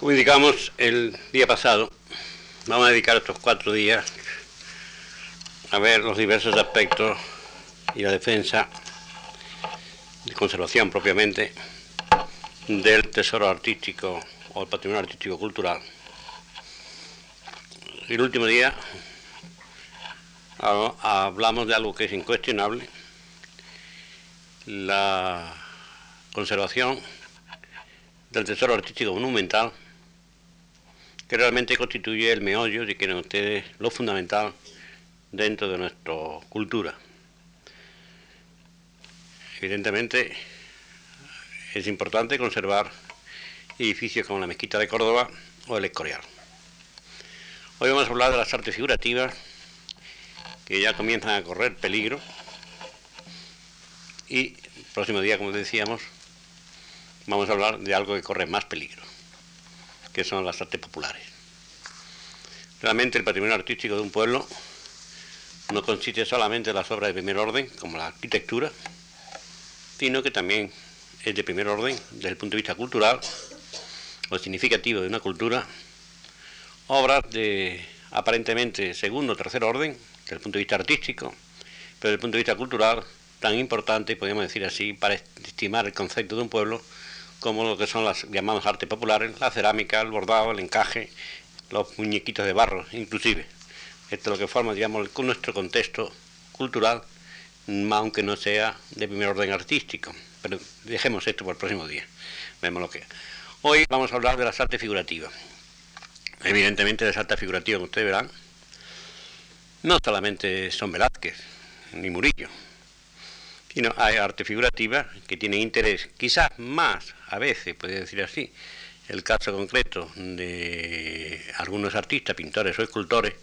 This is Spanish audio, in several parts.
Como indicamos el día pasado, vamos a dedicar estos cuatro días a ver los diversos aspectos y la defensa de conservación propiamente del tesoro artístico o el patrimonio artístico cultural. El último día hablamos de algo que es incuestionable, la conservación del tesoro artístico monumental, que realmente constituye el meollo, si quieren ustedes, lo fundamental dentro de nuestra cultura. Evidentemente es importante conservar edificios como la Mezquita de Córdoba o el Escorial. Hoy vamos a hablar de las artes figurativas que ya comienzan a correr peligro y el próximo día, como decíamos, vamos a hablar de algo que corre más peligro, que son las artes populares. Realmente el patrimonio artístico de un pueblo no consiste solamente en las obras de primer orden, como la arquitectura, sino que también es de primer orden desde el punto de vista cultural o significativo de una cultura, obras de aparentemente segundo o tercer orden, desde el punto de vista artístico, pero desde el punto de vista cultural tan importante, podríamos decir así, para estimar el concepto de un pueblo, como lo que son las llamadas artes populares, la cerámica, el bordado, el encaje, los muñequitos de barro, inclusive. Esto es lo que forma, digamos, nuestro contexto cultural aunque no sea de primer orden artístico. Pero dejemos esto para el próximo día. Vemos lo que. Hoy vamos a hablar de las artes figurativas. Evidentemente, las artes figurativas, como ustedes verán, no solamente son Velázquez ni Murillo, sino hay arte figurativa que tiene interés, quizás más, a veces, puede decir así, el caso concreto de algunos artistas, pintores o escultores,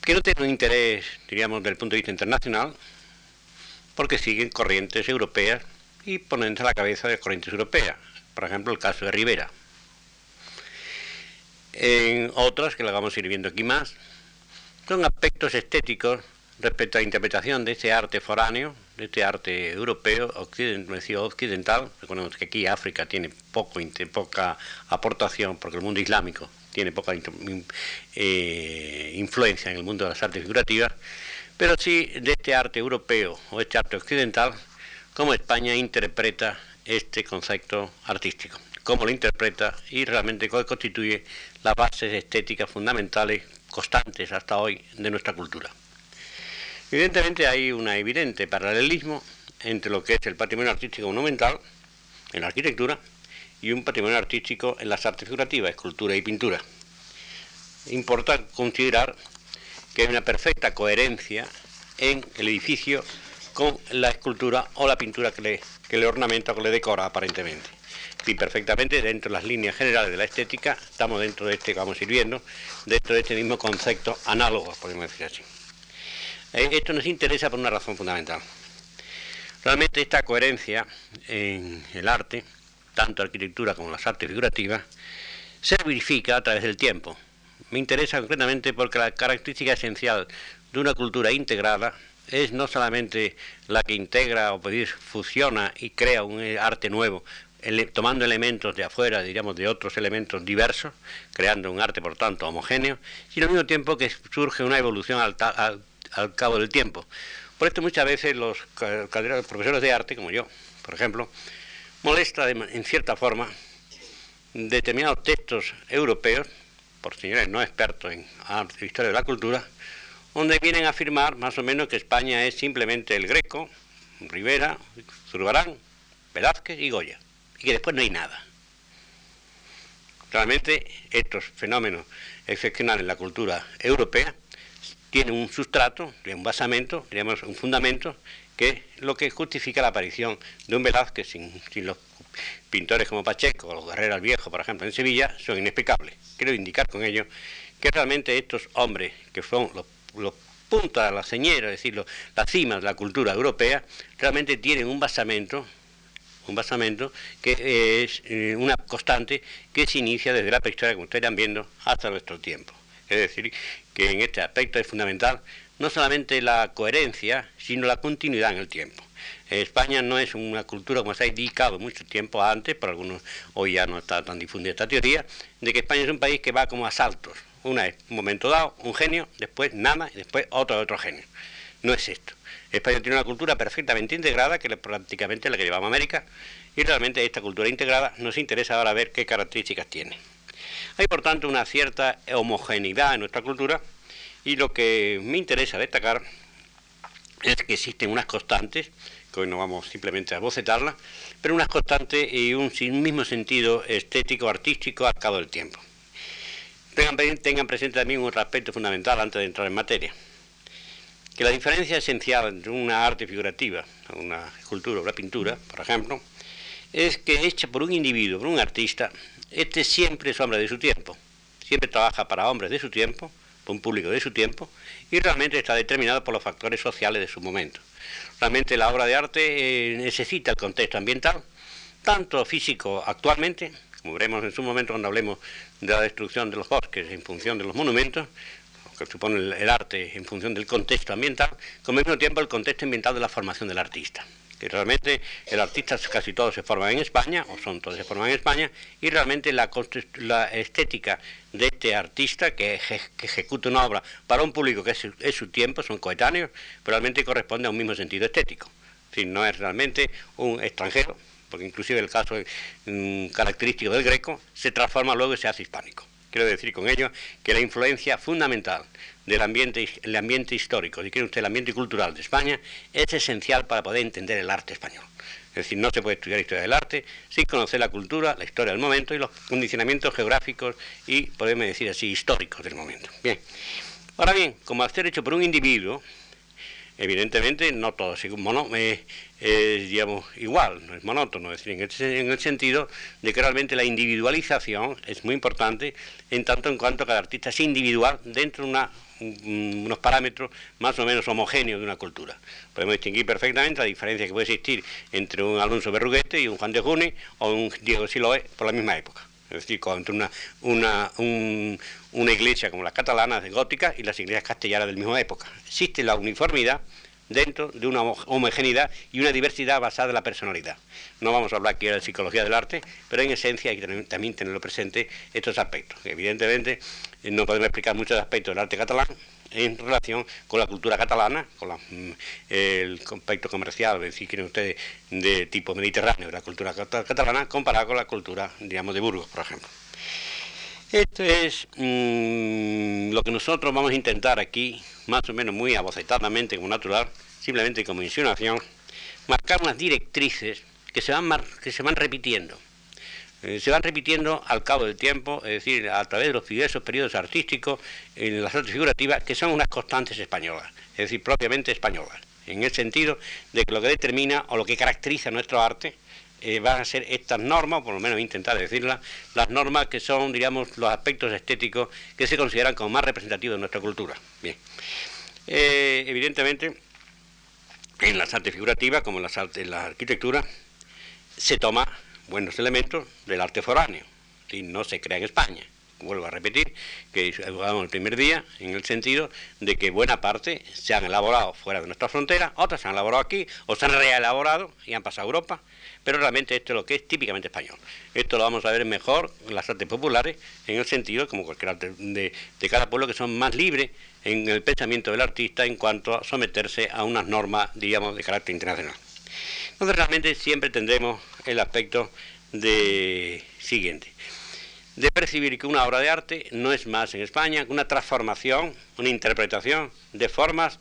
que no tienen interés, diríamos, desde el punto de vista internacional, porque siguen corrientes europeas y ponen a la cabeza de corrientes europeas. Por ejemplo, el caso de Rivera. En otras, que lo vamos a ir viendo aquí más, son aspectos estéticos respecto a la interpretación de este arte foráneo, de este arte europeo, occidental, occidental. Recordemos que aquí África tiene poco, poca aportación, porque el mundo islámico tiene poca eh, influencia en el mundo de las artes figurativas pero sí de este arte europeo o este arte occidental, cómo España interpreta este concepto artístico, cómo lo interpreta y realmente constituye las bases estéticas fundamentales constantes hasta hoy de nuestra cultura. Evidentemente hay un evidente paralelismo entre lo que es el patrimonio artístico monumental en la arquitectura y un patrimonio artístico en las artes figurativas, escultura y pintura. Importa considerar que hay una perfecta coherencia en el edificio con la escultura o la pintura que le, ornamenta o que le decora aparentemente. Y perfectamente dentro de las líneas generales de la estética, estamos dentro de este vamos a ir viendo, dentro de este mismo concepto análogo, podemos decir así. Eh, esto nos interesa por una razón fundamental. Realmente esta coherencia en el arte, tanto arquitectura como las artes figurativas, se verifica a través del tiempo me interesa concretamente porque la característica esencial de una cultura integrada es no solamente la que integra o pedir fusiona y crea un arte nuevo, tomando elementos de afuera, diríamos, de otros elementos diversos, creando un arte, por tanto, homogéneo, sino al mismo tiempo que surge una evolución al, al cabo del tiempo. Por esto muchas veces los profesores de arte, como yo, por ejemplo, molesta en cierta forma determinados textos europeos por señores no expertos en historia de la cultura, donde vienen a afirmar más o menos que España es simplemente el Greco, Rivera, Zurbarán, Velázquez y Goya, y que después no hay nada. Realmente estos fenómenos excepcionales en la cultura europea tienen un sustrato, un basamento, digamos un fundamento, que es lo que justifica la aparición de un Velázquez sin, sin los pintores como Pacheco o los Guerreras Viejo, por ejemplo, en Sevilla, son inexplicables. Quiero indicar con ello que realmente estos hombres, que son los, los puntas, la señera, es decir, los, las cimas de la cultura europea, realmente tienen un basamento un basamento que es eh, una constante que se inicia desde la prehistoria, como ustedes están viendo, hasta nuestro tiempo. Es decir, que en este aspecto es fundamental no solamente la coherencia, sino la continuidad en el tiempo. España no es una cultura, como se ha indicado mucho tiempo antes, por algunos hoy ya no está tan difundida esta teoría, de que España es un país que va como a saltos. Una es un momento dado, un genio, después nada y después otro otro genio. No es esto. España tiene una cultura perfectamente integrada, que es prácticamente la que llevamos a América, y realmente esta cultura integrada nos interesa ahora ver qué características tiene. Hay por tanto una cierta homogeneidad en nuestra cultura y lo que me interesa destacar es que existen unas constantes, que hoy no vamos simplemente a bocetarlas, pero unas constantes y un mismo sentido estético, artístico al cabo del tiempo. Tengan, presente también otro aspecto fundamental antes de entrar en materia que la diferencia esencial entre una arte figurativa, una escultura una pintura, por ejemplo, es que hecha por un individuo, por un artista, este siempre es hombre de su tiempo, siempre trabaja para hombres de su tiempo, para un público de su tiempo, y realmente está determinado por los factores sociales de su momento. Realmente la obra de arte eh, necesita el contexto ambiental, tanto físico actualmente, como veremos en su momento cuando hablemos de la destrucción de los bosques en función de los monumentos, que supone el, arte en función del contexto ambiental, como al mismo tiempo el contexto ambiental de la formación del artista que realmente el artista casi todos se forman en España, o son todos se forman en España, y realmente la, estética de este artista que, ejecuta una obra para un público que es, su tiempo, son coetáneos, pero realmente corresponde a un mismo sentido estético. Si no es realmente un extranjero, porque inclusive el caso mm, característico del greco se transforma luego y se hace hispánico. Quiero decir con ello que la influencia fundamental del ambiente, el ambiente histórico, si quiere usted el ambiente cultural de España, es esencial para poder entender el arte español. Es decir, no se puede estudiar historia del arte sin conocer la cultura, la historia del momento y los condicionamientos geográficos y, podemos decir así, históricos del momento. Bien. Ahora bien, como al ser hecho por un individuo, evidentemente no todo es, mono, eh, digamos, igual, no es monótono, es decir, en el, sentido de que realmente la individualización es muy importante en tanto en cuanto cada artista es individual dentro de una, unos parámetros más o menos homogéneos de una cultura. Podemos distinguir perfectamente la diferencia que puede existir entre un Alonso Berruguete y un Juan de Juni o un Diego Siloé por la misma época. Es decir, entre una, una, una iglesia como las catalanas de gótica y las iglesias castellanas de la misma época. Existe la uniformidad dentro de una homogeneidad y una diversidad basada en la personalidad. No vamos a hablar aquí de psicología del arte, pero en esencia hay que también tenerlo presente estos aspectos. Evidentemente, eh, no podemos explicar muchos aspectos del arte catalán en relación con la cultura catalana, con mm, el aspecto comercial, si quieren ustedes, de tipo mediterráneo de la cultura catalana, comparado con la cultura, digamos, de Burgos, por ejemplo. Esto es mm, lo que nosotros vamos a intentar aquí, más o menos muy abocetadamente, como natural, simplemente como insinuación, marcar unas directrices que se van, que se van repitiendo. Eh, se van repitiendo al cabo del tiempo, es decir, a través de los diversos periodos artísticos en las artes figurativas, que son unas constantes españolas, es decir, propiamente españolas, en el sentido de que lo que determina o lo que caracteriza nuestro arte eh, van a ser estas normas, por lo menos intentar decirlas, las normas que son, diríamos, los aspectos estéticos que se consideran como más representativos de nuestra cultura. Bien. Eh, evidentemente, en las artes figurativas, como en las artes, en la arquitectura, se toma buenos elementos del arte foráneo, y no se crea en España vuelvo a repetir, que jugamos el primer día, en el sentido de que buena parte se han elaborado fuera de nuestra frontera, otras se han elaborado aquí, o se han reelaborado y han pasado a Europa, pero realmente esto es lo que es típicamente español. Esto lo vamos a ver mejor en las artes populares, en el sentido, como cualquier arte de, de cada pueblo, que son más libres en el pensamiento del artista en cuanto a someterse a unas normas, digamos, de carácter internacional. Entonces realmente siempre tendremos el aspecto de siguiente de percibir que una obra de arte no es más en España que una transformación, una interpretación de formas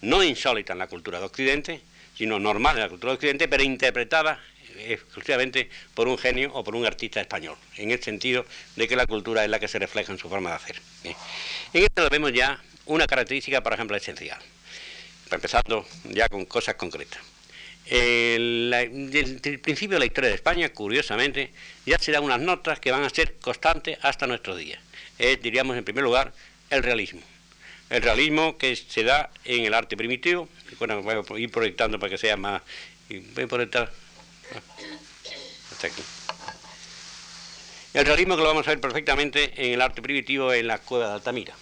no insólitas en la cultura de Occidente, sino normal en la cultura de Occidente, pero interpretada exclusivamente por un genio o por un artista español, en el sentido de que la cultura es la que se refleja en su forma de hacer. En esto vemos ya una característica, por ejemplo, esencial, empezando ya con cosas concretas. El, el, principio de la historia de España, curiosamente, ya se dan unas notas que van a ser constantes hasta nuestros días. Es, diríamos, en primer lugar, el realismo. El realismo que se da en el arte primitivo. Bueno, voy a ir proyectando para que sea más... Voy a proyectar... Hasta aquí. El realismo que lo vamos a ver perfectamente en el arte primitivo en la cueva de Altamira.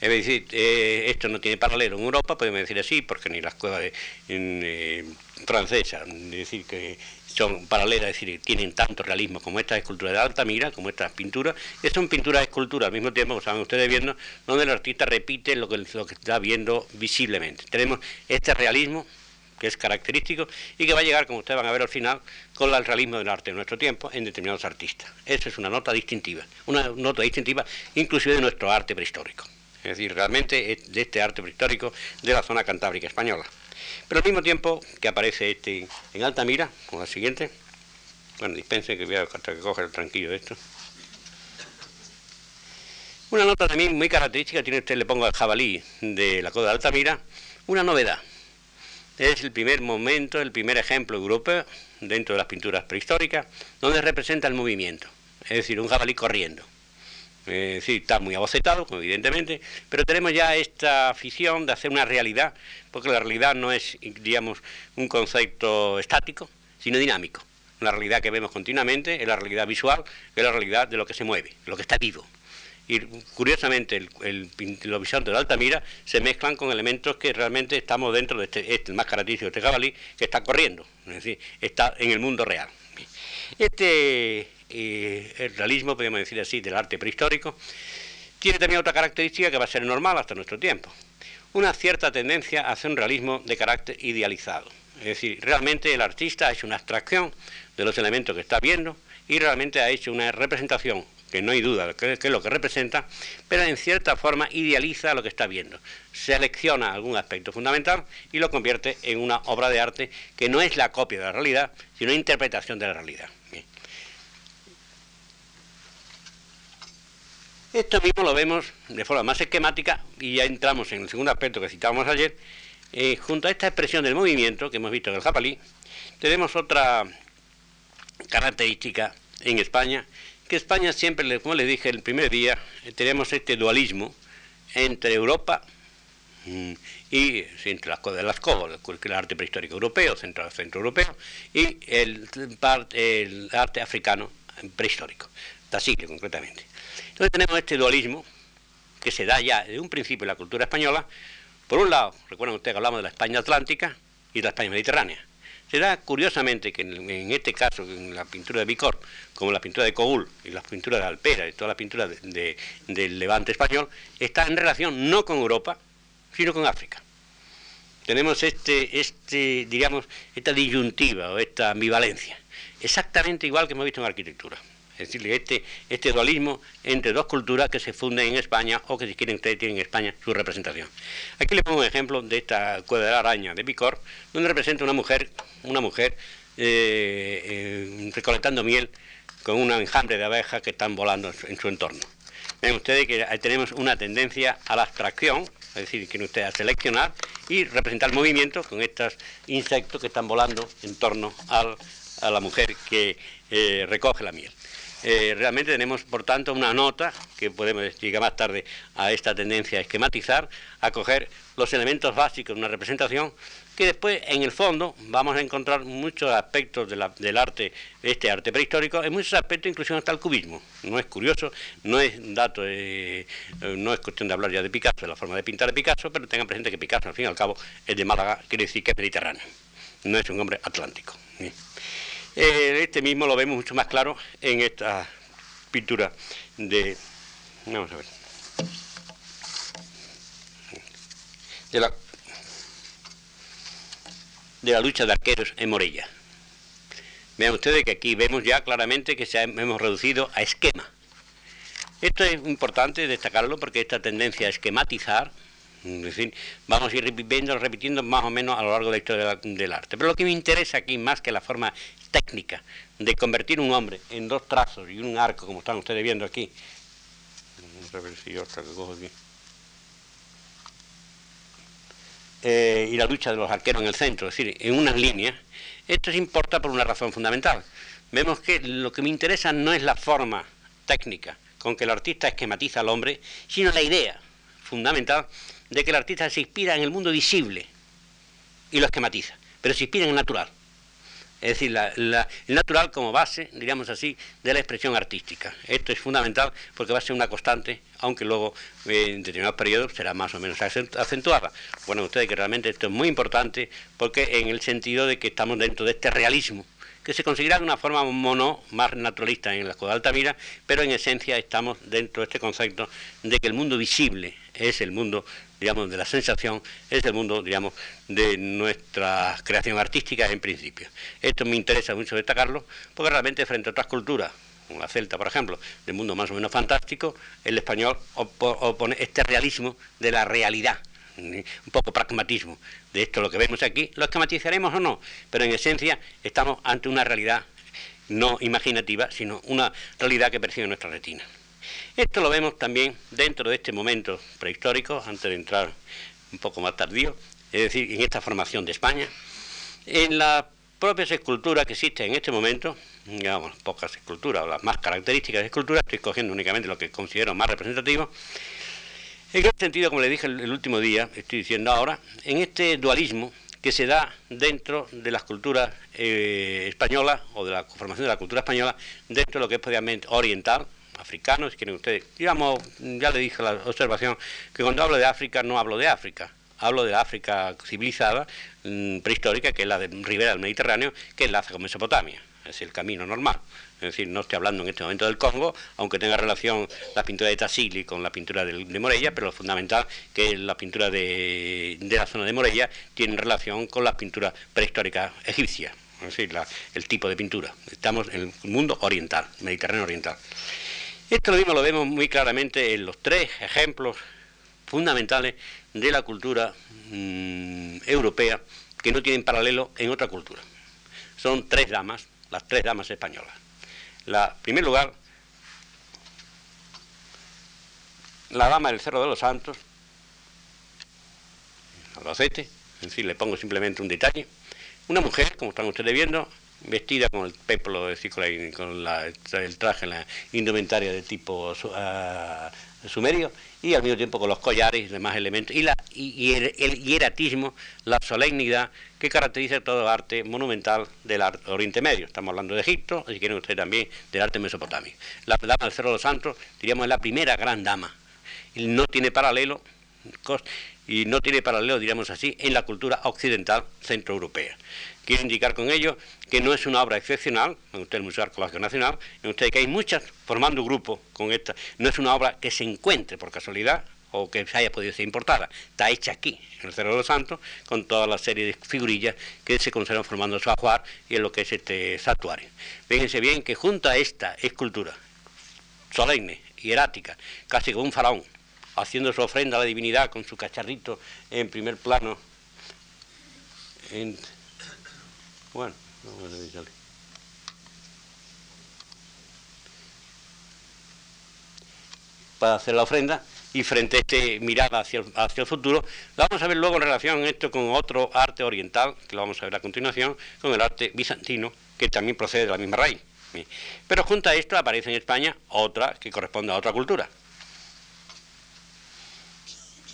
Es decir, eh, esto no tiene paralelo en Europa, podemos decir así, porque ni las cuevas eh, francesas, es decir, que son paralelas, es decir, tienen tanto realismo como estas esculturas de Altamira, como estas pinturas, que son pinturas de escultura al mismo tiempo, como saben ustedes viendo, donde el artista repite lo que, lo que está viendo visiblemente. Tenemos este realismo que es característico y que va a llegar, como ustedes van a ver al final, con el realismo del arte de nuestro tiempo en determinados artistas. Esa es una nota distintiva, una nota distintiva inclusive de nuestro arte prehistórico. Es decir, realmente de este arte prehistórico de la zona cantábrica española. Pero al mismo tiempo que aparece este en Altamira, como la siguiente, bueno, dispense que voy a hasta que coge el tranquillo de esto. Una nota también muy característica tiene usted, le pongo al jabalí de la coda de Altamira, una novedad. Es el primer momento, el primer ejemplo europeo dentro de las pinturas prehistóricas donde representa el movimiento, es decir, un jabalí corriendo. Eh, sí, está muy abocetado, evidentemente, pero tenemos ya esta afición de hacer una realidad, porque la realidad no es, digamos, un concepto estático, sino dinámico. La realidad que vemos continuamente es la realidad visual, es la realidad de lo que se mueve, lo que está vivo. Y curiosamente, el, el, los bisontes de Altamira se mezclan con elementos que realmente estamos dentro de este, este más característico este jabalí, que está corriendo, es decir, está en el mundo real. Este el realismo, podemos decir así, del arte prehistórico, tiene también otra característica que va a ser normal hasta nuestro tiempo, una cierta tendencia hacia un realismo de carácter idealizado. Es decir, realmente el artista ha hecho una abstracción de los elementos que está viendo y realmente ha hecho una representación, que no hay duda de que es lo que representa, pero en cierta forma idealiza lo que está viendo. Selecciona algún aspecto fundamental y lo convierte en una obra de arte que no es la copia de la realidad, sino interpretación de la realidad. Esto mismo lo vemos de forma más esquemática y ya entramos en el segundo aspecto que citábamos ayer. Eh, junto a esta expresión del movimiento que hemos visto en el jabalí, tenemos otra característica en España, que España siempre, como les dije el primer día, eh, tenemos este dualismo entre Europa mm, y entre las, de las el arte prehistórico europeo, centro, centro europeo, y el, el arte africano prehistórico, Tasigre concretamente. Entonces tenemos este dualismo que se da ya desde un principio en la cultura española. Por un lado, recuerden ustedes que hablamos de la España atlántica y de la España mediterránea. Se da curiosamente que en, este caso, en la pintura de Vicor, como la pintura de Cogul y la pintura de Alpera y toda la pintura del levante español, está en relación no con Europa, sino con África. Tenemos este, este, digamos, esta disyuntiva o esta ambivalencia, exactamente igual que hemos visto en arquitectura. Es decir, este, este dualismo entre dos culturas que se funden en España o que si quieren tienen en España su representación. Aquí le pongo un ejemplo de esta cueva de araña de Picor, donde representa una mujer, una eh, eh, recolectando miel con un enjambre de abejas que están volando en su entorno. Ven ustedes que tenemos una tendencia a la abstracción, es decir, que ustedes a seleccionar y representar movimiento con estos insectos que están volando en torno a la mujer que eh, recoge la miel. Eh, realmente tenemos, por tanto, una nota que podemos llegar más tarde a esta tendencia a esquematizar, a coger los elementos básicos de una representación, que después, en el fondo, vamos a encontrar muchos aspectos del arte, de este arte prehistórico, en muchos aspectos, incluso hasta el cubismo. No es curioso, no es dato, eh, no es cuestión de hablar ya de Picasso, de la forma de pintar de Picasso, pero tengan presente que Picasso, al fin y al cabo, es de Málaga, quiere decir que es mediterráneo, no es un hombre atlántico. Eh, este mismo lo vemos mucho más claro en esta pintura de... Vamos a ver. De la, de la lucha de arqueros en Morella. Vean ustedes que aquí vemos ya claramente que se hemos reducido a esquema. Esto es importante destacarlo porque esta tendencia a esquematizar, vamos a ir repitiendo, repitiendo más o menos a lo largo de la historia del arte. Pero lo que me interesa aquí, más que la forma técnica de convertir un hombre en dos trazos y un arco, como están ustedes viendo aquí. Eh, y la lucha de los arqueros en el centro, es decir, en unas líneas, esto se importa por una razón fundamental. Vemos que lo que me interesa no es la forma técnica con que el artista esquematiza al hombre, sino la idea fundamental de que el artista se inspira en el mundo visible y lo esquematiza, pero se inspira en el natural. Es decir, el natural como base, diríamos así, de la expresión artística. Esto es fundamental porque va a ser una constante, aunque luego eh, en determinados periodos será más o menos acentuada. Bueno, ustedes que realmente esto es muy importante porque en el sentido de que estamos dentro de este realismo que se conseguirá de una forma mono, más naturalista en la Escuela de Altamira, pero en esencia estamos dentro de este concepto de que el mundo visible es el mundo, digamos, de la sensación, es el mundo, digamos, de nuestra creación artística en principio. Esto me interesa mucho destacarlo, porque realmente frente a otras culturas, como la celta, por ejemplo, del mundo más o menos fantástico, el español opone este realismo de la realidad, un poco pragmatismo de esto lo que vemos aquí, lo esquematizaremos o no, pero en esencia estamos ante una realidad no imaginativa, sino una realidad que percibe nuestra retina. Esto lo vemos también dentro de este momento prehistórico, antes de entrar un poco más tardío, es decir, en esta formación de España, en las propias esculturas que existen en este momento, digamos, pocas esculturas o las más características de esculturas, estoy cogiendo únicamente lo que considero más representativo, en este sentido, como le dije el, último día, estoy diciendo ahora, en este dualismo que se da dentro de las culturas eh, españolas o de la formación de la cultura española, dentro de lo que es obviamente oriental, africano, si quieren ustedes. Digamos, ya le dije la observación que cuando hablo de África no hablo de África, hablo de la África civilizada, mm, prehistórica, que es la de ribera del Mediterráneo, que enlaza con Mesopotamia, es el camino normal. Es decir, no estoy hablando en este momento del Congo, aunque tenga relación la pintura de Tassili con la pintura de, Morella, pero lo fundamental que la pintura de, la zona de Morella tiene relación con la pintura prehistórica egipcia, es decir, el tipo de pintura. Estamos en el mundo oriental, Mediterráneo oriental. Esto lo mismo lo vemos muy claramente en los tres ejemplos fundamentales de la cultura mm, europea que no tienen paralelo en otra cultura. Son tres damas, las tres damas españolas. La, en primer lugar, la dama del Cerro de los Santos, Albacete, en fin, le pongo simplemente un detalle. Una mujer, como están ustedes viendo, vestida con el peplo, decir, con, la, el traje, la indumentaria de tipo uh, sumerio, y al mismo tiempo con los collares y demás elementos, y, la, el, hieratismo, la solemnidad que caracteriza todo arte monumental del Oriente Medio. Estamos hablando de Egipto, si quieren ustedes también, del arte mesopotámico. La dama del Cerro de los Santos, diríamos, es la primera gran dama. No tiene paralelo, y no tiene paralelo, diríamos así, en la cultura occidental centroeuropea. Quiero indicar con ello que no es una obra excepcional, en usted el Museo Arqueológico Nacional, en usted que hay muchas formando grupo con esta, no es una obra que se encuentre por casualidad o que haya podido ser importada, está hecha aquí, en el Cerro de los Santos, con toda la serie de figurillas que se conservan formando su ajuar y en lo que es este santuario. Fíjense bien que junto a esta escultura solemne, hierática, casi como un faraón, haciendo su ofrenda a la divinidad con su cacharrito en primer plano, en, bueno, Para hacer la ofrenda y frente a este mirada hacia el, hacia el futuro, la vamos a ver luego en relación esto con otro arte oriental, que lo vamos a ver a continuación, con el arte bizantino, que también procede de la misma raíz. Pero junto a esto aparece en España otra que corresponde a otra cultura.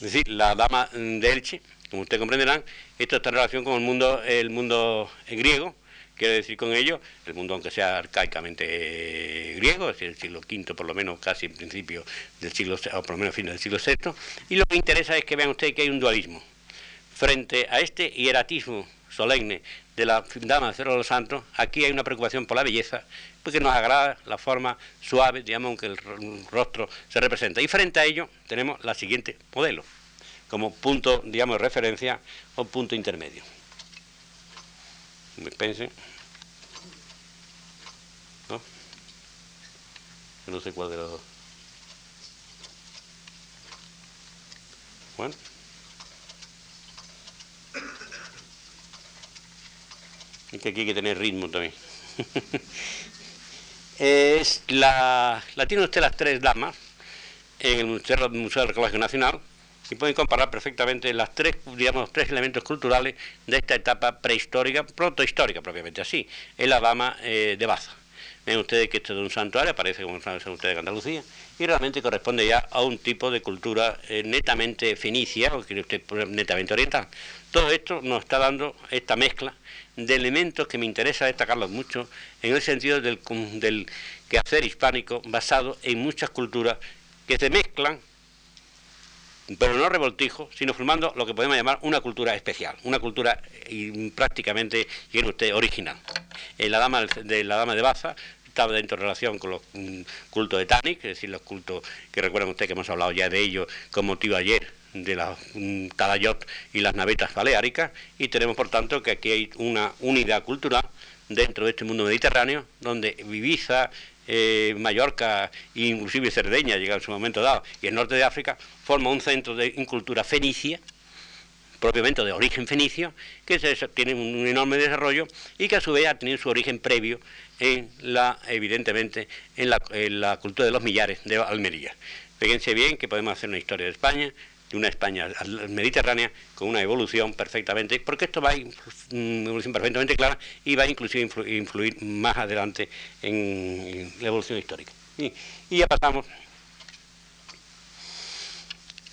Es decir, la dama de Elche, como ustedes comprenderán, esto está en relación con el mundo, el mundo griego, quiere decir con ello, el mundo aunque sea arcaicamente griego, es decir, el siglo V por lo menos, casi en principio del siglo, o por lo menos fin del siglo VI, y lo que interesa es que vean ustedes que hay un dualismo. Frente a este hieratismo solemne de la dama de Cerro de los Santos, aquí hay una preocupación por la belleza, porque nos agrada la forma suave, digamos, aunque el rostro se representa. Y frente a ello tenemos la siguiente modelo como punto, digamos, de referencia o punto intermedio. Dispensen. ¿No? No sé cuál de los. Bueno. Es que aquí hay que tener ritmo también. es la, la tiene usted las tres damas en el Museo, Museo Arqueológico Nacional y pueden comparar perfectamente las tres, digamos, tres elementos culturales de esta etapa prehistórica, protohistórica propiamente así, el la dama eh, de Baza. Ustedes que esto es un santuario, aparece como ustedes de Andalucía, y realmente corresponde ya a un tipo de cultura eh, netamente fenicia, o usted netamente oriental. Todo esto nos está dando esta mezcla de elementos que me interesa destacarlos mucho en el sentido del, del quehacer hispánico basado en muchas culturas que se mezclan pero no revoltijo, sino formando lo que podemos llamar una cultura especial, una cultura eh, prácticamente, usted, original. la dama de la dama de Baza estaba dentro de relación con los mm, cultos de Tanit, es decir, los cultos que recuerdan ustedes que hemos hablado ya de ellos con motivo ayer de la um, y las navetas baleáricas, y tenemos por tanto que aquí hay una unidad cultural dentro de este mundo mediterráneo, donde Ibiza, eh, Mallorca e inclusive Cerdeña llega en su momento dado, y el norte de África, forma un centro de cultura fenicia, propiamente de origen fenicio, que tiene un enorme desarrollo y que a su vez ha tenido su origen previo en la, evidentemente, en la, cultura de los millares de Almería. Fíjense bien que podemos hacer una historia de España de una España mediterránea con una evolución perfectamente, porque esto va a una evolución perfectamente clara y va a inclusive influir, más adelante en, la evolución histórica. Y, ya pasamos.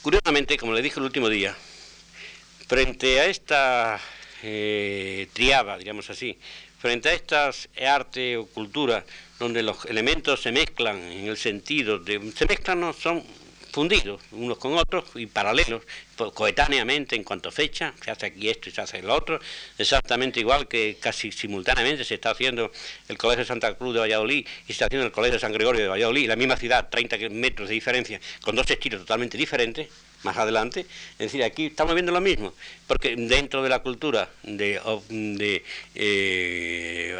Curiosamente, como le dije el último día, frente a esta eh, triada, digamos así, frente a estas arte o cultura donde los elementos se mezclan en el sentido de se mezclan son fundidos unos con otros y paralelos, coetáneamente en cuanto a fecha, se hace aquí esto y se hace el otro, exactamente igual que casi simultáneamente se está haciendo el Colegio de Santa Cruz de Valladolid y se está haciendo el Colegio de San Gregorio de Valladolid, la misma ciudad, 30 metros de diferencia, con dos estilos totalmente diferentes, más adelante. Es decir, aquí estamos viendo lo mismo, porque dentro de la cultura de, de eh,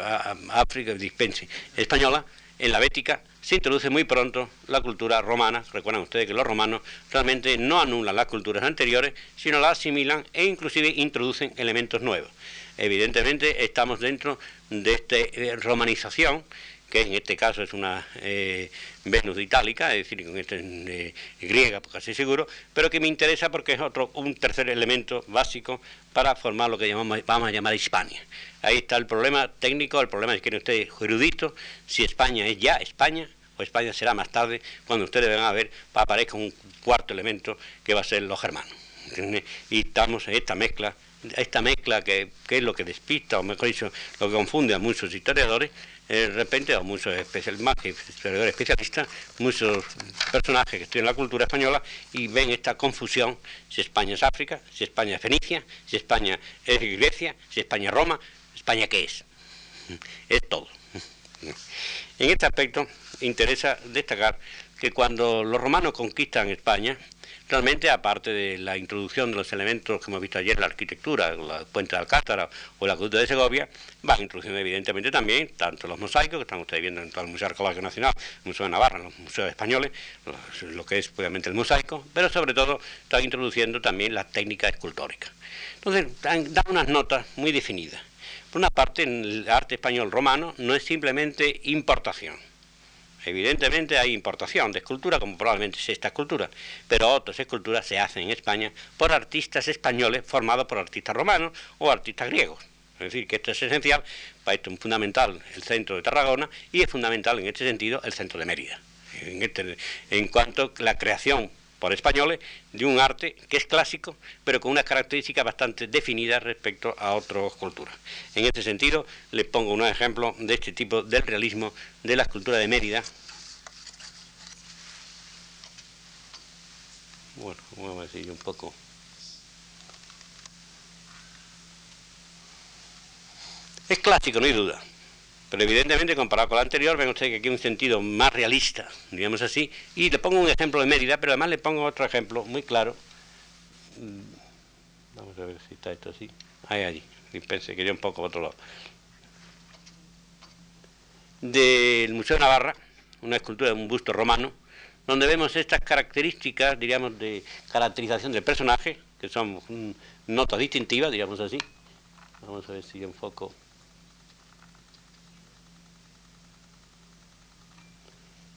África, dispense, española, en la Bética se introduce muy pronto la cultura romana. Recuerdan ustedes que los romanos realmente no anulan las culturas anteriores, sino las asimilan e inclusive introducen elementos nuevos. Evidentemente estamos dentro de esta eh, romanización que en este caso es una eh, Venus itálica, es decir, con este eh, griega, casi seguro, pero que me interesa porque es otro, un tercer elemento básico para formar lo que vamos a llamar Hispania. Ahí está el problema técnico, el problema, es que ustedes erudito, si España es ya España, o España será más tarde, cuando ustedes van a ver, aparezca un cuarto elemento que va a ser los germanos. Y estamos en esta mezcla esta mezcla que, es lo que despista, o mejor dicho, lo que confunde a muchos historiadores, de repente, o muchos especialistas, más que especialistas, muchos personajes que estudian la cultura española y ven esta confusión, si España es África, si España es Fenicia, si España es Grecia, si España es Roma, España qué es. Es todo. En este aspecto interesa destacar que cuando los romanos conquistan España, Realmente, aparte de la introducción de los elementos que hemos visto ayer, la arquitectura, la puente de Alcázar o la cultura de Segovia, van introduciendo evidentemente también tanto los mosaicos, que están ustedes viendo en todo el Museo Arqueológico Nacional, el Museo de Navarra, los museos españoles, lo que es obviamente el mosaico, pero sobre todo están introduciendo también las técnicas escultóricas. Entonces, dan, unas notas muy definidas. Por una parte, el arte español romano no es simplemente importación Evidentemente hay importación de escultura, como probablemente es esta escultura, pero otras esculturas se hacen en España por artistas españoles formados por artistas romanos o artistas griegos. Es decir, que esto es esencial, para esto es fundamental el centro de Tarragona y es fundamental en este sentido el centro de Mérida. En, este, en cuanto a la creación por españoles de un arte que es clásico, pero con unas características bastante definidas respecto a otras culturas. En este sentido, les pongo unos ejemplos de este tipo del realismo de la escultura de Mérida. Bueno, vamos a decir un poco. Es clásico, no hay duda. Pero evidentemente, comparado con la anterior, ven ustedes que aquí hay un sentido más realista, digamos así. Y le pongo un ejemplo de Mérida, pero además le pongo otro ejemplo muy claro. Mm, vamos a ver si está esto así. Ahí, allí. Y pensé que iría un poco otro lado. Del Museo de Navarra, una escultura de un busto romano, donde vemos estas características, diríamos, de caracterización del personaje, que son notas distintivas, digamos así. Vamos a ver si enfoco.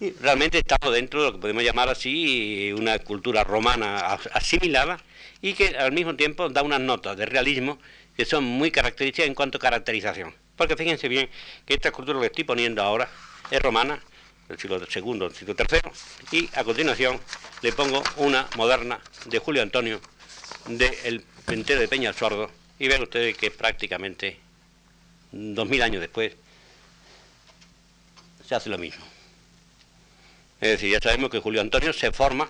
Y realmente estamos dentro de lo que podemos llamar así una cultura romana asimilada y que al mismo tiempo da unas notas de realismo que son muy características en cuanto a caracterización. Porque fíjense bien que esta escultura que estoy poniendo ahora, es romana, del siglo II, del siglo III, y a continuación le pongo una moderna de Julio Antonio, del Pentero de Peña Sordo, y ven ustedes que prácticamente dos mil años después se hace lo mismo. Es decir, ya sabemos que Julio Antonio se forma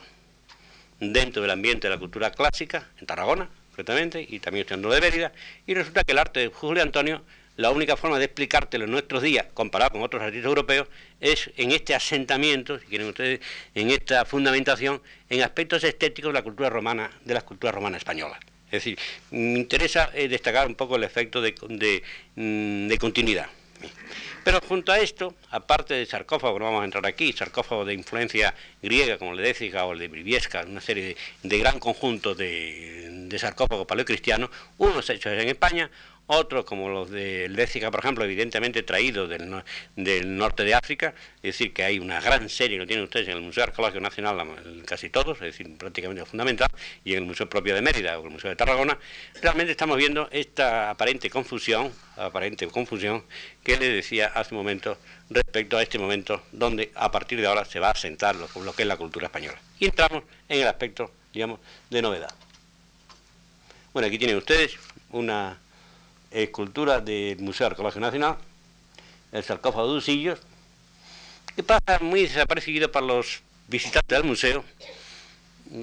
dentro del ambiente de la cultura clásica, en Tarragona, concretamente, y también estudiando de Mérida, y resulta que el arte de Julio Antonio, la única forma de explicártelo en nuestros días, comparado con otros artistas europeos, es en este asentamiento, si quieren ustedes, en esta fundamentación, en aspectos estéticos de la cultura romana, de las culturas romanas españolas. Es decir, me interesa eh, destacar un poco el efecto de, de mm, continuidad. Pero junto a esto, aparte de sarcófago, no vamos a entrar aquí, sarcófago de influencia griega como el de Déciga o el de Briviesca, una serie de, gran conjunto de, de sarcófagos paleocristianos, unos hechos en España, otros como los del Lézica, por ejemplo, evidentemente traídos del, norte de África, es decir, que hay una gran serie, lo tienen ustedes en el Museo Arqueológico Nacional, casi todos, es decir, prácticamente fundamental, y en el Museo propio de Mérida o el Museo de Tarragona, realmente estamos viendo esta aparente confusión, aparente confusión que le decía hace un momento respecto a este momento donde a partir de ahora se va a asentar lo, lo que es la cultura española. Y entramos en el aspecto, digamos, de novedad. Bueno, aquí tienen ustedes una escultura del Museo Arqueológico Nacional, el sarcófago de Usillos, que pasa muy desaparecido para los visitantes del museo.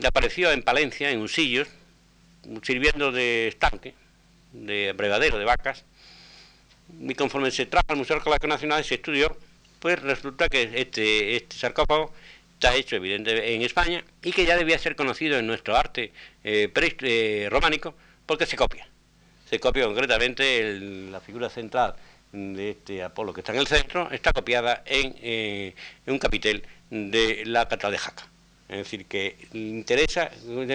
Apareció en Palencia, en Usillos, sirviendo de estanque, de brevadero de vacas, y conforme se trajo al Museo Arqueológico Nacional y se estudió, pues resulta que este, este sarcófago está hecho evidentemente en España y que ya debía ser conocido en nuestro arte eh, eh, románico porque se copia se copia concretamente la figura central de este Apolo que está en el centro, está copiada en, eh, un capitel de la Catedral de Jaca. Es decir, que interesa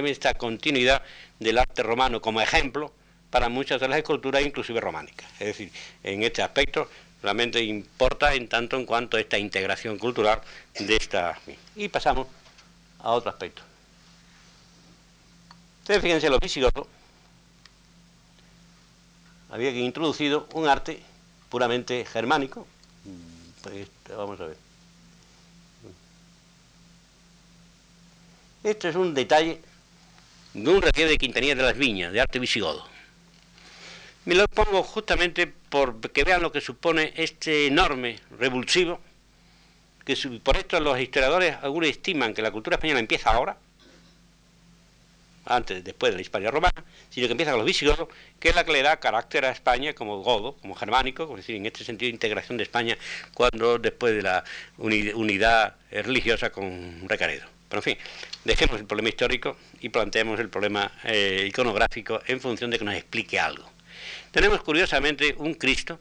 esta continuidad del arte romano como ejemplo para muchas de las esculturas, inclusive románicas. Es decir, en este aspecto realmente importa en tanto en cuanto a esta integración cultural de esta... Y pasamos a otro aspecto. Ustedes fíjense lo visigodos había introducido un arte puramente germánico. Pues, vamos a ver. Este es un detalle de un relieve de Quintanilla de las Viñas, de arte visigodo. Me lo pongo justamente por que vean lo que supone este enorme revulsivo, que por esto los historiadores algunos estiman que la cultura española empieza ahora, antes, después de la Hispania romana, sino que empieza con los visigodos, que es la que le da carácter a España como godo, como germánico, es decir, en este sentido integración de España cuando después de la unidad religiosa con Recaredo. Pero en fin, dejemos el problema histórico y planteemos el problema eh, iconográfico en función de que nos explique algo. Tenemos curiosamente un Cristo